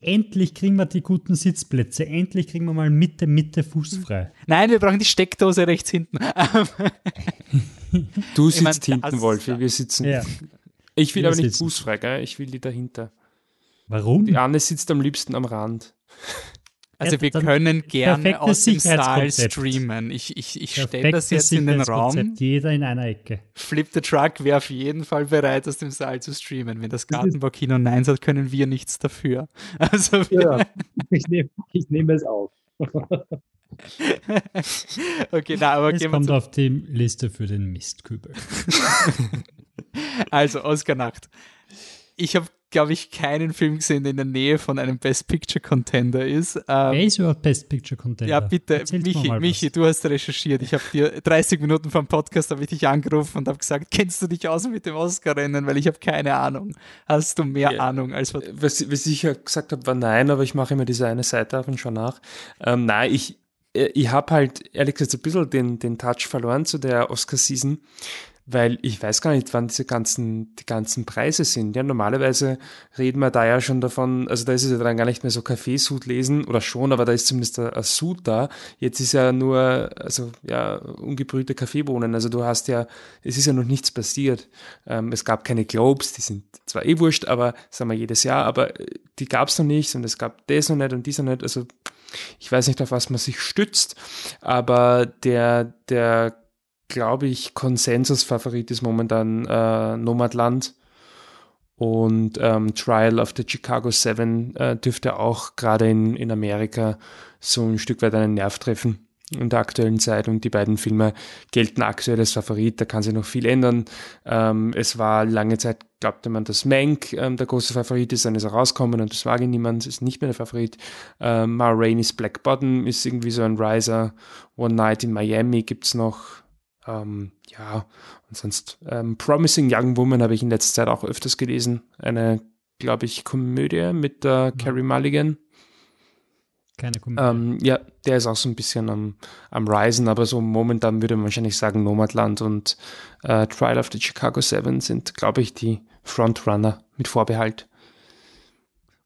endlich kriegen wir die guten Sitzplätze, endlich kriegen wir mal Mitte, Mitte fußfrei. Nein, wir brauchen die Steckdose rechts hinten. Du sitzt ich mein, hinten, Wolfi, wir sitzen. Ja. Ich will wir aber nicht sitzen. fußfrei, gell? ich will die dahinter. Warum? Die Anne sitzt am liebsten am Rand. Also wir können gerne aus dem Saal streamen. Ich, ich, ich stelle das jetzt in den Raum. Jeder in einer Ecke. Flip the Truck wäre auf jeden Fall bereit, aus dem Saal zu streamen. Wenn das Gartenbaukino Nein sagt, können wir nichts dafür. Also ja, ich nehme ich nehm es auf. okay, na, aber es kommt auf die Liste für den Mistkübel. also, Oscar-Nacht. Ich habe, glaube ich, keinen Film gesehen, der in der Nähe von einem Best Picture Contender ist. Ähm, Wer ist überhaupt Best Picture Contender? Ja, bitte, Erzähl's Michi, Michi du hast recherchiert. Ich habe dir 30 Minuten vom Podcast habe ich dich angerufen und habe gesagt, kennst du dich aus mit dem Oscar-Rennen? Weil ich habe keine Ahnung. Hast du mehr ja, Ahnung als was? Was, was ich ja gesagt habe, war nein, aber ich mache immer diese eine Seite auf und schon nach. Ähm, nein, ich, äh, ich habe halt ehrlich gesagt ein bisschen den, den Touch verloren zu der Oscar-Season, weil ich weiß gar nicht, wann diese ganzen, die ganzen Preise sind. Ja, normalerweise reden wir da ja schon davon, also da ist es ja dann gar nicht mehr so Kaffeesud lesen oder schon, aber da ist zumindest ein Sud da. Jetzt ist ja nur, also ja, ungebrühte Kaffeebohnen. Also du hast ja, es ist ja noch nichts passiert. Ähm, es gab keine Globes, die sind zwar eh wurscht, aber sagen wir jedes Jahr, aber die gab es noch nicht und es gab das noch nicht und dies noch nicht. Also ich weiß nicht, auf was man sich stützt, aber der, der, glaube ich, Konsensusfavorit ist momentan äh, Nomadland. Und ähm, Trial of the Chicago Seven äh, dürfte auch gerade in, in Amerika so ein Stück weit einen Nerv treffen in der aktuellen Zeit und die beiden Filme gelten aktuell als Favorit, da kann sich noch viel ändern. Ähm, es war lange Zeit, glaubte man, dass Mank ähm, der große Favorit ist, dann ist er rausgekommen und das war niemand, ist nicht mehr der Favorit. Ähm, Ma Rainey's Black Bottom ist irgendwie so ein Riser. One Night in Miami gibt's noch. Ähm, ja, und sonst ähm, Promising Young Woman habe ich in letzter Zeit auch öfters gelesen. Eine, glaube ich, Komödie mit äh, Carrie Mulligan. Keine Komödie. Ähm, ja, der ist auch so ein bisschen am, am Reisen, aber so momentan würde man wahrscheinlich sagen, Nomadland und äh, Trial of the Chicago Seven sind, glaube ich, die Frontrunner mit Vorbehalt.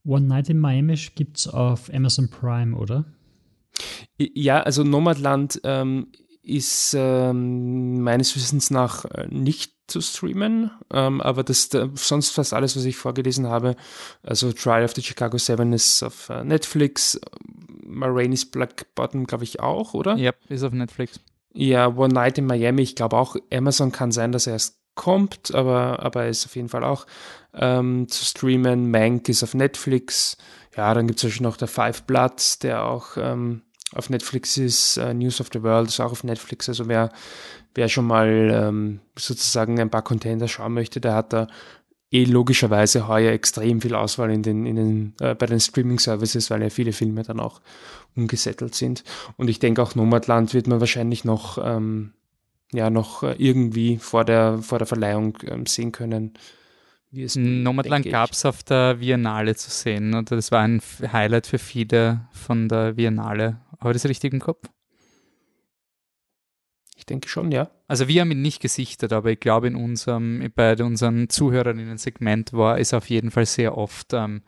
One Night in Miami gibt es auf Amazon Prime, oder? Ja, also Nomadland ähm, ist ähm, meines Wissens nach äh, nicht zu streamen, ähm, aber das da, sonst fast alles, was ich vorgelesen habe, also Trial of the Chicago Seven ist auf uh, Netflix, Maraine's Black Bottom glaube ich auch, oder? Ja, ist auf Netflix. Ja, One Night in Miami, ich glaube auch, Amazon kann sein, dass er erst kommt, aber, aber ist auf jeden Fall auch ähm, zu streamen. Mank ist auf Netflix. Ja, dann gibt es noch der Five Bloods, der auch ähm, auf Netflix ist. Uh, News of the World ist auch auf Netflix. Also wer, wer schon mal ähm, sozusagen ein paar Contender schauen möchte, der hat da eh logischerweise heuer extrem viel Auswahl in den, in den, äh, bei den Streaming-Services, weil ja viele Filme dann auch umgesettelt sind. Und ich denke auch Nomadland wird man wahrscheinlich noch, ähm, ja, noch irgendwie vor der, vor der Verleihung ähm, sehen können. Wie es Nomadland gab es auf der Biennale zu sehen. Und das war ein Highlight für viele von der Biennale. Habe ich das richtig im Kopf? Ich denke schon, ja. Also wir haben ihn nicht gesichtet, aber ich glaube in unserem, bei unseren Zuhörerinnen-Segment war es auf jeden Fall sehr oft ähm,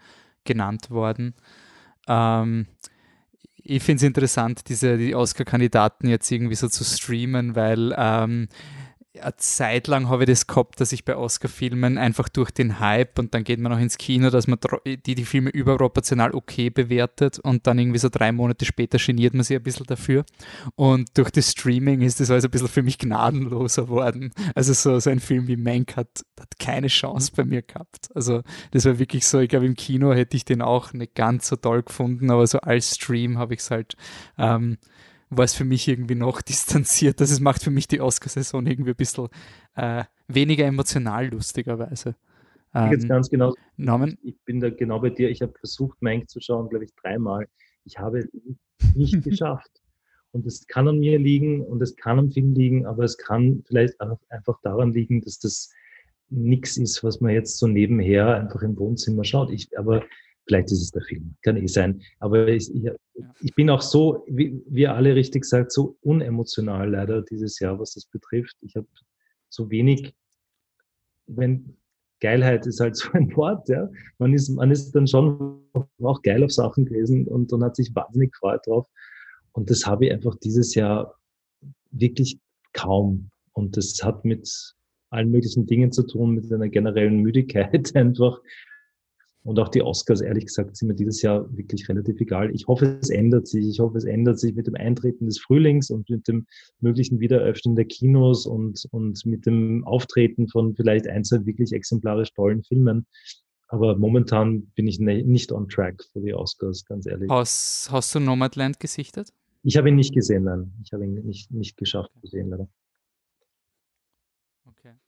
genannt worden. Ähm, ich finde es interessant, diese die Oscar-Kandidaten jetzt irgendwie so zu streamen, weil ähm, eine Zeit lang habe ich das gehabt, dass ich bei Oscar-Filmen einfach durch den Hype und dann geht man noch ins Kino, dass man die, die Filme überproportional okay bewertet und dann irgendwie so drei Monate später geniert man sich ein bisschen dafür. Und durch das Streaming ist das also ein bisschen für mich gnadenloser worden. Also so, so ein Film wie Mank hat, hat keine Chance bei mir gehabt. Also das war wirklich so, ich glaube im Kino hätte ich den auch nicht ganz so toll gefunden, aber so als Stream habe ich es halt ähm, war es für mich irgendwie noch distanziert. Das macht für mich die Oscarsaison irgendwie ein bisschen äh, weniger emotional, lustigerweise. Ähm, jetzt ganz genau. Norman? Ich bin da genau bei dir. Ich habe versucht, Mank zu schauen, glaube ich, dreimal. Ich habe es nicht geschafft. Und es kann an mir liegen und es kann am Film liegen, aber es kann vielleicht einfach daran liegen, dass das nichts ist, was man jetzt so nebenher einfach im Wohnzimmer schaut. Ich, aber Vielleicht ist es der Film, kann eh sein. Aber ich, ich, ich bin auch so, wie, wie alle richtig sagt, so unemotional leider dieses Jahr, was das betrifft. Ich habe so wenig, wenn Geilheit ist halt so ein Wort, ja. Man ist, man ist dann schon auch geil auf Sachen gewesen und, und hat sich wahnsinnig gefreut drauf. Und das habe ich einfach dieses Jahr wirklich kaum. Und das hat mit allen möglichen Dingen zu tun, mit einer generellen Müdigkeit einfach und auch die Oscars, ehrlich gesagt, sind mir dieses Jahr wirklich relativ egal. Ich hoffe, es ändert sich. Ich hoffe, es ändert sich mit dem Eintreten des Frühlings und mit dem möglichen Wiederöffnen der Kinos und, und mit dem Auftreten von vielleicht einzelnen wirklich exemplarisch tollen Filmen. Aber momentan bin ich ne, nicht on track für die Oscars, ganz ehrlich. Hast, hast du Nomadland gesichtet? Ich habe ihn nicht gesehen, nein. Ich habe ihn nicht, nicht geschafft zu sehen, leider.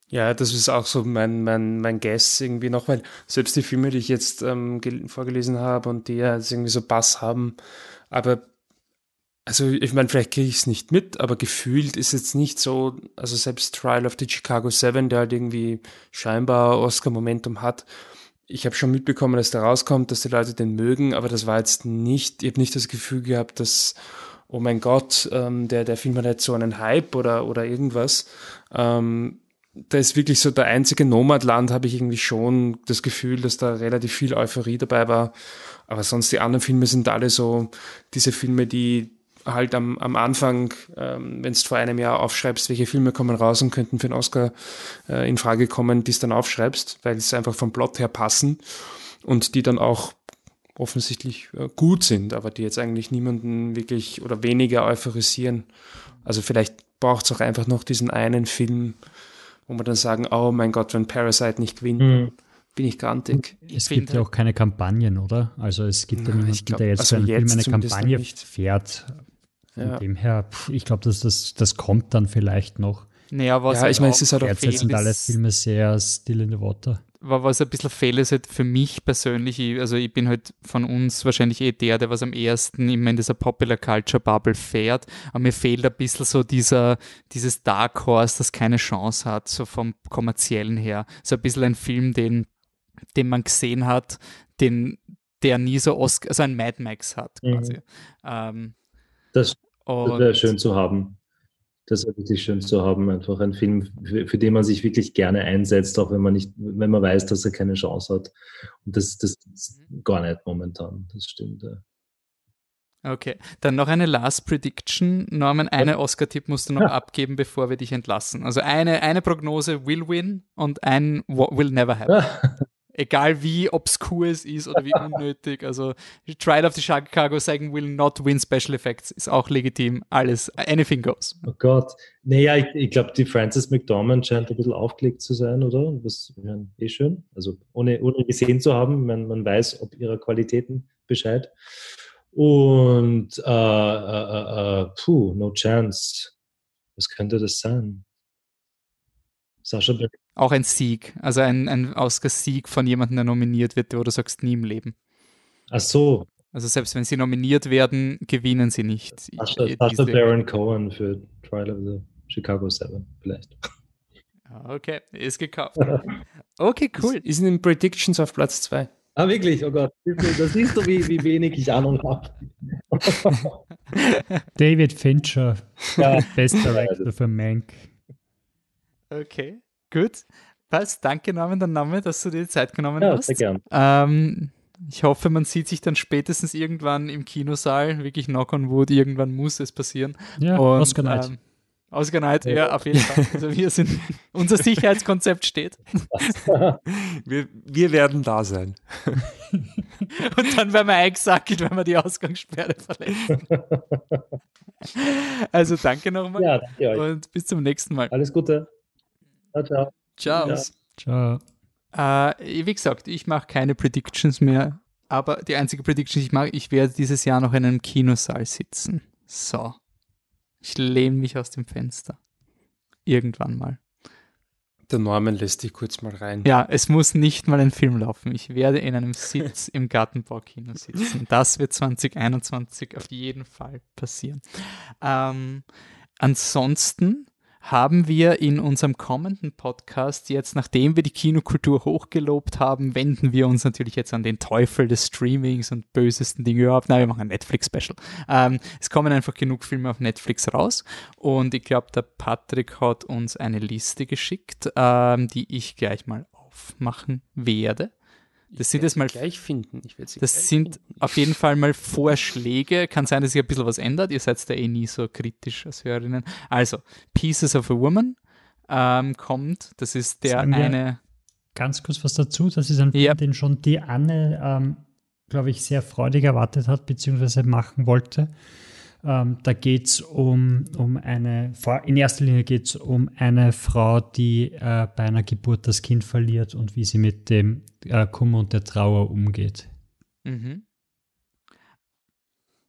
Ja, das ist auch so mein, mein, mein Guess irgendwie noch, weil selbst die Filme, die ich jetzt ähm, vorgelesen habe und die ja irgendwie so Bass haben, aber also ich meine, vielleicht kriege ich es nicht mit, aber gefühlt ist jetzt nicht so, also selbst Trial of the Chicago Seven, der halt irgendwie scheinbar Oscar-Momentum hat, ich habe schon mitbekommen, dass der rauskommt, dass die Leute den mögen, aber das war jetzt nicht, ich habe nicht das Gefühl gehabt, dass, oh mein Gott, ähm, der, der Film hat jetzt so einen Hype oder, oder irgendwas. Ähm, da ist wirklich so der einzige Nomadland, habe ich irgendwie schon das Gefühl, dass da relativ viel Euphorie dabei war. Aber sonst die anderen Filme sind alle so diese Filme, die halt am, am Anfang, ähm, wenn du vor einem Jahr aufschreibst, welche Filme kommen raus und könnten für den Oscar äh, in Frage kommen, die es dann aufschreibst, weil es einfach vom Plot her passen und die dann auch offensichtlich äh, gut sind, aber die jetzt eigentlich niemanden wirklich oder weniger euphorisieren. Also vielleicht braucht es auch einfach noch diesen einen Film, wo man dann sagen, oh mein Gott, wenn Parasite nicht gewinnt, mhm. bin ich grantig. Es gibt ja auch keine Kampagnen, oder? Also es gibt ja niemanden, glaub, der jetzt also für einen Film eine Kampagne fährt. Von ja. dem her, pff, ich glaube, dass das, das kommt dann vielleicht noch. Naja, was ja, ich meine, es ist halt auch Derzeit sind alle Filme sehr still in the water was ein bisschen fehl ist halt für mich persönlich, ich, also ich bin halt von uns wahrscheinlich eh der, der was am ersten immer in dieser Popular Culture Bubble fährt, aber mir fehlt ein bisschen so dieser, dieses Dark Horse, das keine Chance hat, so vom kommerziellen her. So ein bisschen ein Film, den, den man gesehen hat, den, der nie so Oscar, also ein Mad Max hat mhm. quasi. Mhm. Ähm, das, das wäre schön zu haben das ist wirklich schön zu haben, einfach ein Film, für, für, den man sich wirklich gerne einsetzt, auch wenn man nicht, wenn man weiß, dass er keine Chance hat. Und das, das ist mhm. gar nicht momentan, das stimmt. Ja. Okay, dann noch eine Last Prediction. Norman, eine Oscar-Tipp musst du noch ja. abgeben, bevor wir dich entlassen. Also eine, eine Prognose will win und ein will never happen. Egal wie obskur es ist oder wie unnötig. Also Trial of the Chicago sagen will not win Special Effects ist auch legitim. Alles, anything goes. Oh Gott. Naja, ich, ich glaube, die Frances McDormand scheint ein bisschen aufgelegt zu sein, oder? Was ja, eh schön. Also ohne, ohne gesehen zu haben, man, man weiß ob ihrer Qualitäten Bescheid. Und äh, äh, äh, äh puh, no chance. Was könnte das sein? Sascha Beck. Auch ein Sieg, also ein, ein Oscar-Sieg von jemandem, der nominiert wird, wo du sagst, nie im Leben. Ach so. Also selbst wenn sie nominiert werden, gewinnen sie nicht. Sascha, Sascha Baron Cohen für Trial of the Chicago Seven, vielleicht. Okay, ist gekauft. Okay, cool. Ist, ist in den Predictions auf Platz 2. Ah, wirklich? Oh Gott. Das siehst du, wie, wie wenig ich Ahnung habe. David Fincher, ja. Best Director für Mank. Okay, gut. Passt. Danke, Namen, der Name, dass du dir die Zeit genommen ja, hast. Sehr gern. Ähm, ich hoffe, man sieht sich dann spätestens irgendwann im Kinosaal. Wirklich Knock on Wood, irgendwann muss es passieren. Ja, Und, Oscar Night. Ähm, Oscar Night, ja. ja, auf jeden Fall. Also wir sind, unser Sicherheitskonzept steht. wir, wir werden da sein. Und dann werden wir eingesackelt, wenn wir die Ausgangssperre verletzen. Also danke nochmal. Ja, danke euch. Und bis zum nächsten Mal. Alles Gute. Ciao, ciao. Ciao. Ja. Ciao. Äh, wie gesagt, ich mache keine Predictions mehr, aber die einzige Prediction, die ich mache, ich werde dieses Jahr noch in einem Kinosaal sitzen. So. Ich lehne mich aus dem Fenster. Irgendwann mal. Der Norman lässt dich kurz mal rein. Ja, es muss nicht mal ein Film laufen. Ich werde in einem Sitz im Gartenbaukino sitzen. Das wird 2021 auf jeden Fall passieren. Ähm, ansonsten haben wir in unserem kommenden Podcast jetzt, nachdem wir die Kinokultur hochgelobt haben, wenden wir uns natürlich jetzt an den Teufel des Streamings und bösesten Dinge überhaupt. Nein, wir machen ein Netflix-Special. Ähm, es kommen einfach genug Filme auf Netflix raus und ich glaube, der Patrick hat uns eine Liste geschickt, ähm, die ich gleich mal aufmachen werde. Das sind jetzt mal gleich finden. das sind finden. auf jeden Fall mal Vorschläge. Kann sein, dass sich ein bisschen was ändert. Ihr seid da eh nie so kritisch als Hörerinnen. Also, Pieces of a Woman ähm, kommt. Das ist der Sagen eine. Ganz kurz was dazu. Das ist ein Film, Ja. den schon die Anne, ähm, glaube ich, sehr freudig erwartet hat, beziehungsweise machen wollte. Ähm, da geht es um, um eine, in erster Linie geht es um eine Frau, die äh, bei einer Geburt das Kind verliert und wie sie mit dem äh, Kummer und der Trauer umgeht. Mhm.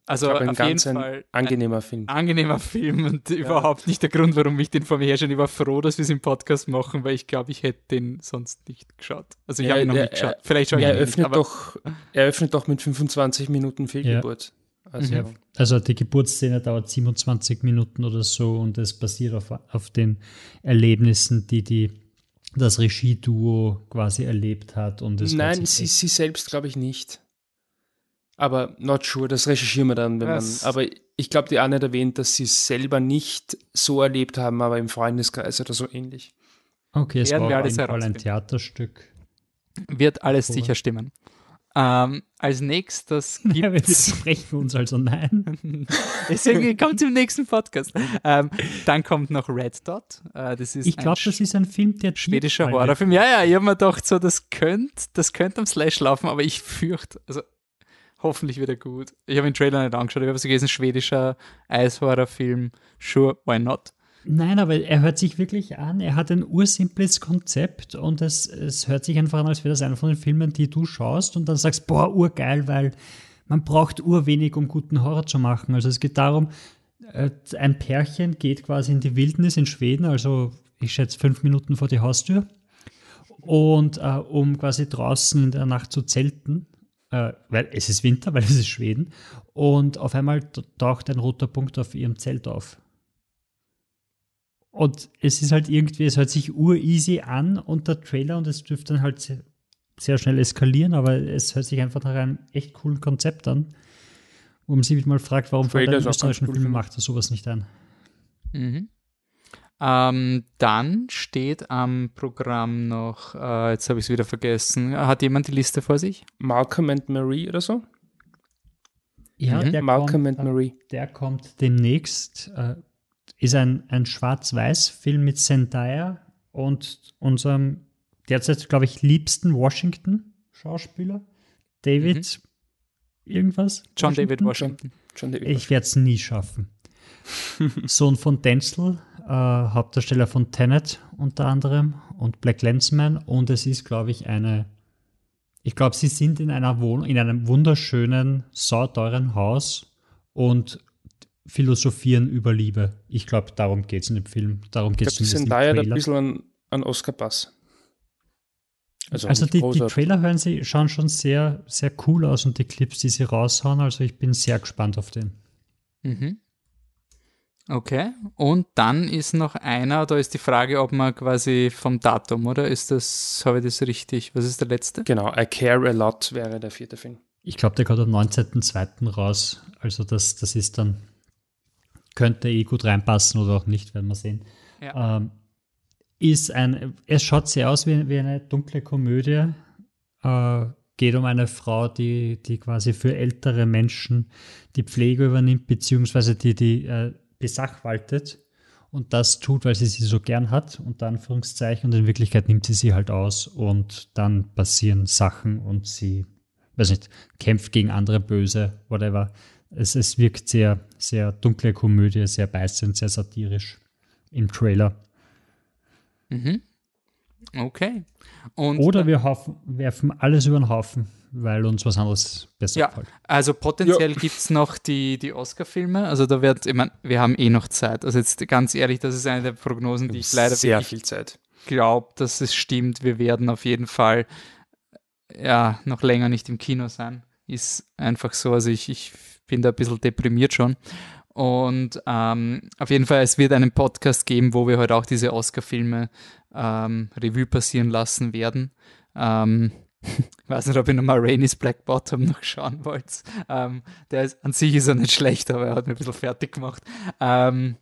Also Aber ein auf jeden Fall angenehmer Film. ein angenehmer Film und überhaupt nicht der Grund, warum ich den vor mir her schon. Ich war froh, dass wir es im Podcast machen, weil ich glaube, ich hätte den sonst nicht geschaut. Also ich Ja, habe ihn noch der- nicht geschaut. Vielleicht schaue ich Er nicht, öffnet, doch, er öffnet doch mit 25 Minuten Fehlgeburt. Also, Ja, also die Geburtsszene dauert 27 Minuten oder so und es basiert auf, auf den Erlebnissen, die, die das Regieduo quasi erlebt hat. Und es Nein, sie, sie selbst glaube ich nicht. Aber not sure, das recherchieren wir dann, wenn man. Aber ich glaube, die Anne hat erwähnt, dass sie es selber nicht so erlebt haben, aber im Freundeskreis oder so ähnlich. Okay, es Werden war wir auf alles jeden Fall ein. Theaterstück. wird alles sicher stimmen. Ähm, als nächstes Ja, wir gibt es. sprechen uns also nein. Deswegen kommt im nächsten Podcast. Ähm, dann kommt noch Red Dot. Äh, das ist Ich glaube, das ist ein Film, der schwedischer. Horrorfilm. Ja, ja, ich habe mir gedacht, so, das könnte das könnt am Slash laufen, aber ich fürchte, also hoffentlich wird er gut. Ich habe den Trailer nicht angeschaut, ich habe so gelesen, schwedischer Eishorrorfilm. Sure, why not? Nein, aber er hört sich wirklich an. Er hat ein ursimples Konzept und es, es hört sich einfach an, als wäre das einer von den Filmen, die du schaust und dann sagst, boah, urgeil, weil man braucht urwenig, um guten Horror zu machen. Also es geht darum, äh, ein Pärchen geht quasi in die Wildnis in Schweden, also ich schätze fünf Minuten vor die Haustür und äh, um quasi draußen in der Nacht zu zelten, äh, weil es ist Winter, weil es ist Schweden und auf einmal taucht ein roter Punkt auf ihrem Zelt auf. Und es ist halt irgendwie, es hört sich ureasy an und der Trailer und es dürfte dann halt sehr, sehr schnell eskalieren, aber es hört sich einfach nach einem echt coolen Konzept an. Wo man sich mal fragt, warum fällt auch österreichischen cool, Film finde macht er sowas nicht ein. Mhm. Ähm, dann steht am Programm noch, äh, jetzt habe ich es wieder vergessen. Hat jemand die Liste vor sich? Malcolm and Marie oder so? Ja, Mhm. der, Malcolm kommt, and Marie. der kommt demnächst. Äh, ist ein, ein Schwarz-Weiß-Film mit Zendaya und unserem derzeit, glaube ich, liebsten Washington-Schauspieler. David irgendwas? Mhm. John David Washington? Washington. John David. Ich werde es nie schaffen. Sohn von Denzel, äh, Hauptdarsteller von Tenet unter anderem und Black Lensman. Und es ist, glaube ich, eine. Ich glaube, sie sind in einer Wohnung, in einem wunderschönen, sauteuren Haus und philosophieren über Liebe. Ich glaube, darum geht es in dem Film. Darum geht es in Zendaya hat ein Trailer. bisschen an, an Oscar-Pass. Also, nicht die, die. Trailer hören sie, schauen schon sehr, sehr cool aus und die Clips, die sie raushauen. Also ich bin sehr gespannt auf den. Mhm. Okay. Und dann ist noch einer, da ist die Frage, ob man quasi vom Datum, oder? Ist das, habe ich das richtig? Was ist der letzte? Genau, I Care a Lot wäre der vierte Film. Ich glaube, der kommt am 19.02. raus. Also das, das ist dann, könnte eh gut reinpassen oder auch nicht, werden wir sehen. Ja. Ähm, ist ein, es schaut sehr aus wie, wie eine dunkle Komödie. Äh, geht um eine Frau, die, die quasi für ältere Menschen die Pflege übernimmt, beziehungsweise die die äh, besachwaltet und das tut, weil sie sie so gern hat, unter Anführungszeichen, und in Wirklichkeit nimmt sie sie halt aus und dann passieren Sachen und sie, weiß nicht, kämpft gegen andere Böse, whatever. Es, es wirkt sehr, sehr dunkle Komödie, sehr beißend, sehr satirisch im Trailer. Mhm. Okay. Und Oder wir haufen, werfen alles über den Haufen, weil uns was anderes besser ja, gefällt. Also potenziell ja. gibt es noch die, die Oscar-Filme. Also da wird, ich meine, wir haben eh noch Zeit. Also jetzt ganz ehrlich, das ist eine der Prognosen, die ich leider sehr viel Zeit glaube, dass es stimmt. Wir werden auf jeden Fall ja noch länger nicht im Kino sein. Ist einfach so. Also ich, ich bin da ein bisschen deprimiert schon. Und ähm, auf jeden Fall, es wird einen Podcast geben, wo wir heute auch diese Oscar-Filme ähm, Revue passieren lassen werden. Ähm, ich weiß nicht, ob ihr nochmal Rainy's Black Bottom noch schauen wollt. Ähm, der ist, an sich ist er nicht schlecht, aber er hat mir ein bisschen fertig gemacht. Ähm,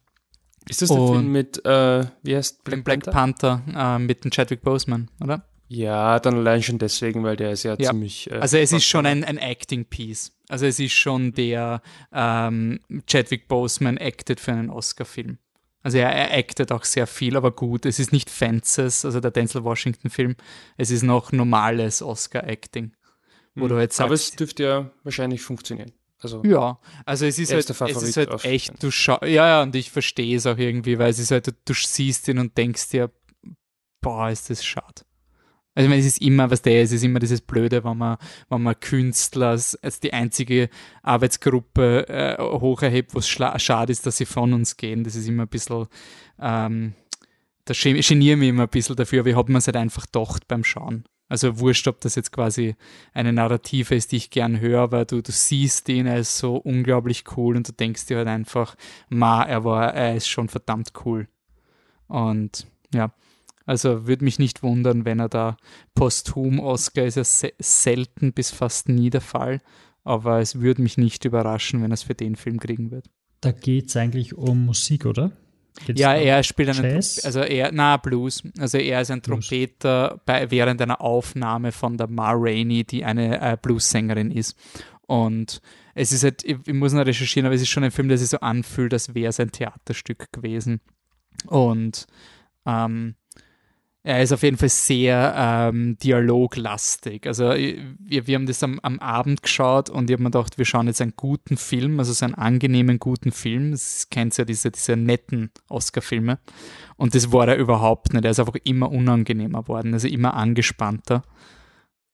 ist das der Film mit, äh, wie heißt Black, Black Panther? Panther äh, mit dem Chadwick Boseman, oder? Ja, dann allein schon deswegen, weil der ist ja, ja. ziemlich. Äh, also es ist schon ein, ein Acting-Piece. Also es ist schon der ähm, Chadwick Boseman acted für einen Oscar-Film. Also er, er actet auch sehr viel, aber gut. Es ist nicht Fences, also der Denzel Washington-Film. Es ist noch normales Oscar-Acting. Wo mhm. du jetzt sagst, aber es dürfte ja wahrscheinlich funktionieren. Also ja, also es ist halt, es ist halt echt, du schau, ja, ja, und ich verstehe es auch irgendwie, weil es ist halt, du, du siehst ihn und denkst dir, boah, ist das schade. Also meine, es ist immer, was der ist, es ist immer dieses Blöde, wenn man, wenn man Künstler als, als die einzige Arbeitsgruppe äh, hoch erhebt, wo es schade ist, dass sie von uns gehen. Das ist immer ein bisschen, ähm, da geniere mich immer ein bisschen dafür, aber ich habe mir es halt einfach gedacht beim Schauen. Also wurscht, ob das jetzt quasi eine Narrative ist, die ich gern höre, weil du, du siehst er ist so unglaublich cool und du denkst dir halt einfach, ma, er war, er ist schon verdammt cool. Und ja, also würde mich nicht wundern, wenn er da posthum Oscar ist ja se selten bis fast nie der Fall. Aber es würde mich nicht überraschen, wenn er es für den Film kriegen wird. Da geht es eigentlich um Musik, oder? Geht's ja, er spielt einen Jazz? also er, na, Blues. Also er ist ein Blues. Trompeter bei, während einer Aufnahme von der Ma Rainey, die eine äh, Blues-Sängerin ist. Und es ist halt, ich, ich, muss noch recherchieren, aber es ist schon ein Film, der sich so anfühlt, als wäre es ein Theaterstück gewesen. Und ähm, er ist auf jeden Fall sehr ähm, dialoglastig. Also wir, wir haben das am, am Abend geschaut und ich habe mir gedacht, wir schauen jetzt einen guten Film, also so einen angenehmen, guten Film. Das kennt ja diese, diese netten Oscar-Filme. Und das war er überhaupt nicht. Er ist einfach immer unangenehmer worden, also immer angespannter.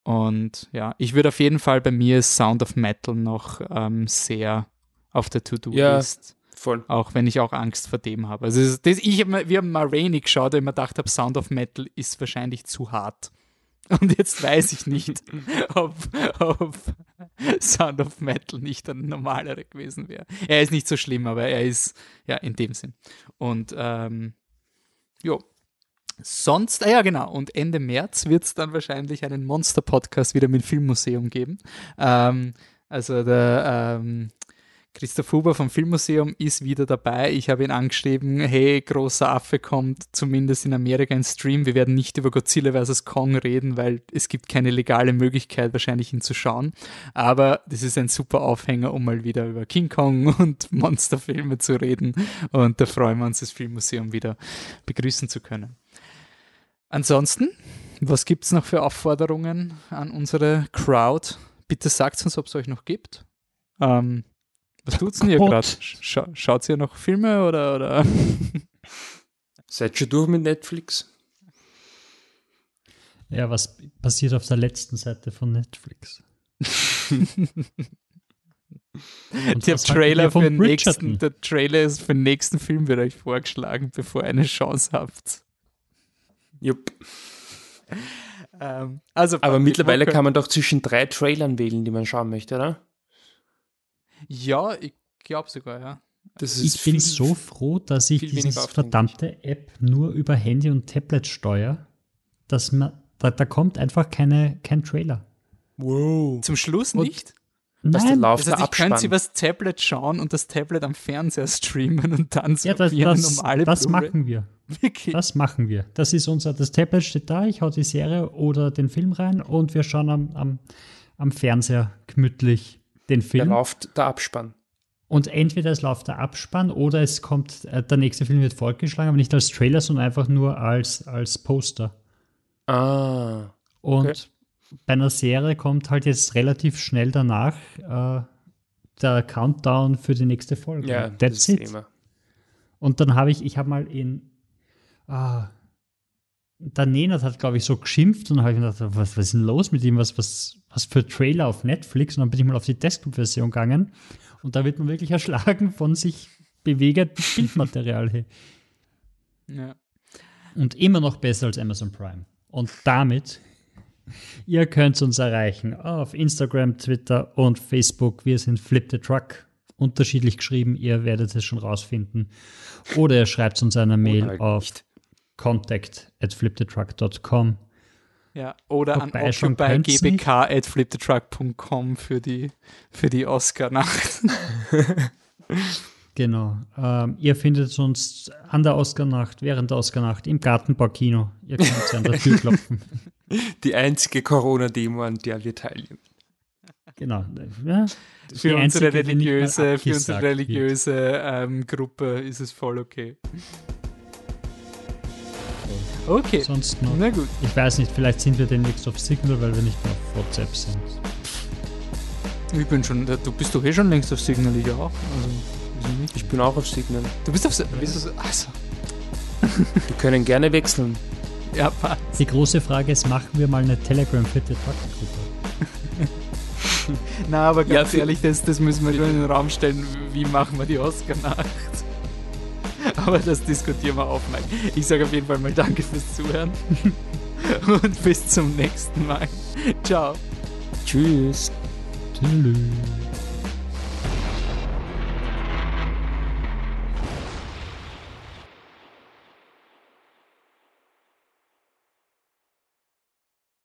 Und ja, ich würde auf jeden Fall bei mir Sound of Metal noch ähm, sehr auf der To-Do-List. Ja Voll. Auch wenn ich auch Angst vor dem habe. Also das, ich hab, wir haben mal Rainy geschaut, und ich mir gedacht habe, Sound of Metal ist wahrscheinlich zu hart. Und jetzt weiß ich nicht, ob, ob Sound of Metal nicht ein normaler gewesen wäre. Er ist nicht so schlimm, aber er ist, ja, in dem Sinn. Und, ähm, jo. Sonst, ah ja, genau. Und Ende März wird es dann wahrscheinlich einen Monster-Podcast wieder mit Filmmuseum geben. Ähm, also der, ähm, Christoph Huber vom Filmmuseum ist wieder dabei. Ich habe ihn angeschrieben, hey, großer Affe kommt zumindest in Amerika ein Stream. Wir werden nicht über Godzilla vs. Kong reden, weil es gibt keine legale Möglichkeit, wahrscheinlich ihn zu schauen. Aber das ist ein super Aufhänger, um mal wieder über King Kong und Monsterfilme zu reden. Und da freuen wir uns, das Filmmuseum wieder begrüßen zu können. Ansonsten, was gibt es noch für Aufforderungen an unsere Crowd? Bitte sagt uns, ob es euch noch gibt. Ähm, was tut's denn hier gerade? Scha schaut ihr noch Filme oder, oder? Seid schon durch mit Netflix? Ja, was passiert auf der letzten Seite von Netflix? der Trailer für den nächsten, der Trailer ist für den nächsten Film wird euch vorgeschlagen, bevor ihr eine Chance habt. Jupp. Ähm, also, Aber mittlerweile kann man doch zwischen drei Trailern wählen, die man schauen möchte, oder? Ja, ich glaube sogar, ja. ich bin so froh, dass ich diese verdammte App nur über Handy und Tablet steuere, dass man, da, da kommt einfach keine, kein Trailer. Wow. Zum Schluss nicht? Was Nein, das heißt, ich könnte sie übers Tablet schauen und das Tablet am Fernseher streamen und dann so ja, das, das, normale Das machen wir. Wirklich? Das machen wir. Das ist unser, das Tablet steht da, ich hau die Serie oder den Film rein und wir schauen am, am, am Fernseher gemütlich den Film. Da läuft der Abspann. Und entweder es läuft der Abspann oder es kommt, äh, der nächste Film wird fortgeschlagen, aber nicht als Trailer, sondern einfach nur als, als Poster. Ah. Und okay bei einer Serie kommt halt jetzt relativ schnell danach äh, der Countdown für die nächste Folge. Ja, That's it. Immer. Und dann habe ich, ich habe mal in, ah, der Nenad hat, glaube ich, so geschimpft und habe ich mir gedacht, was, was ist denn los mit ihm? Was, was, was für Trailer auf Netflix? Und dann bin ich mal auf die Desktop-Version gegangen und da wird man wirklich erschlagen von sich bewegendem Bildmaterial. Hey. Ja. Und immer noch besser als Amazon Prime. Und damit Ihr könnt uns erreichen auf Instagram, Twitter und Facebook. Wir sind Flip the Truck. Unterschiedlich geschrieben, ihr werdet es schon rausfinden. Oder ihr schreibt uns eine Mail auf contact at flipthetruck.com. Ja, oder Wobei an flipthetruck.com für die, für die Oscar-Nacht. Genau. Ähm, ihr findet uns an der Oscarnacht, während der Oscarnacht im Gartenbaukino. Ihr könnt sie an der Tür klopfen. Die einzige Corona-Demo, an der wir teilnehmen. Genau. Ja, für, unsere religiöse, für unsere religiöse ähm, Gruppe ist es voll okay. Okay. Sonst noch. Na gut. Ich weiß nicht, vielleicht sind wir demnächst auf Signal, weil wir nicht mehr auf WhatsApp sind. Ich bin schon, du bist doch eh schon längst auf Signal, ich auch. Also. Ich bin auch auf Signal. Du bist auf Signal? Du, also. Wir können gerne wechseln. Ja, passt. Die große Frage ist, machen wir mal eine Telegram-fitte Trucker-Gruppe? Na, aber ganz ja, ehrlich, das, das müssen wir schon in den Raum stellen. Wie machen wir die Oscar-Nacht? Aber das diskutieren wir auf, Mike. Ich sage auf jeden Fall mal Danke fürs Zuhören. Und bis zum nächsten Mal. Ciao. Tschüss. Tschüss.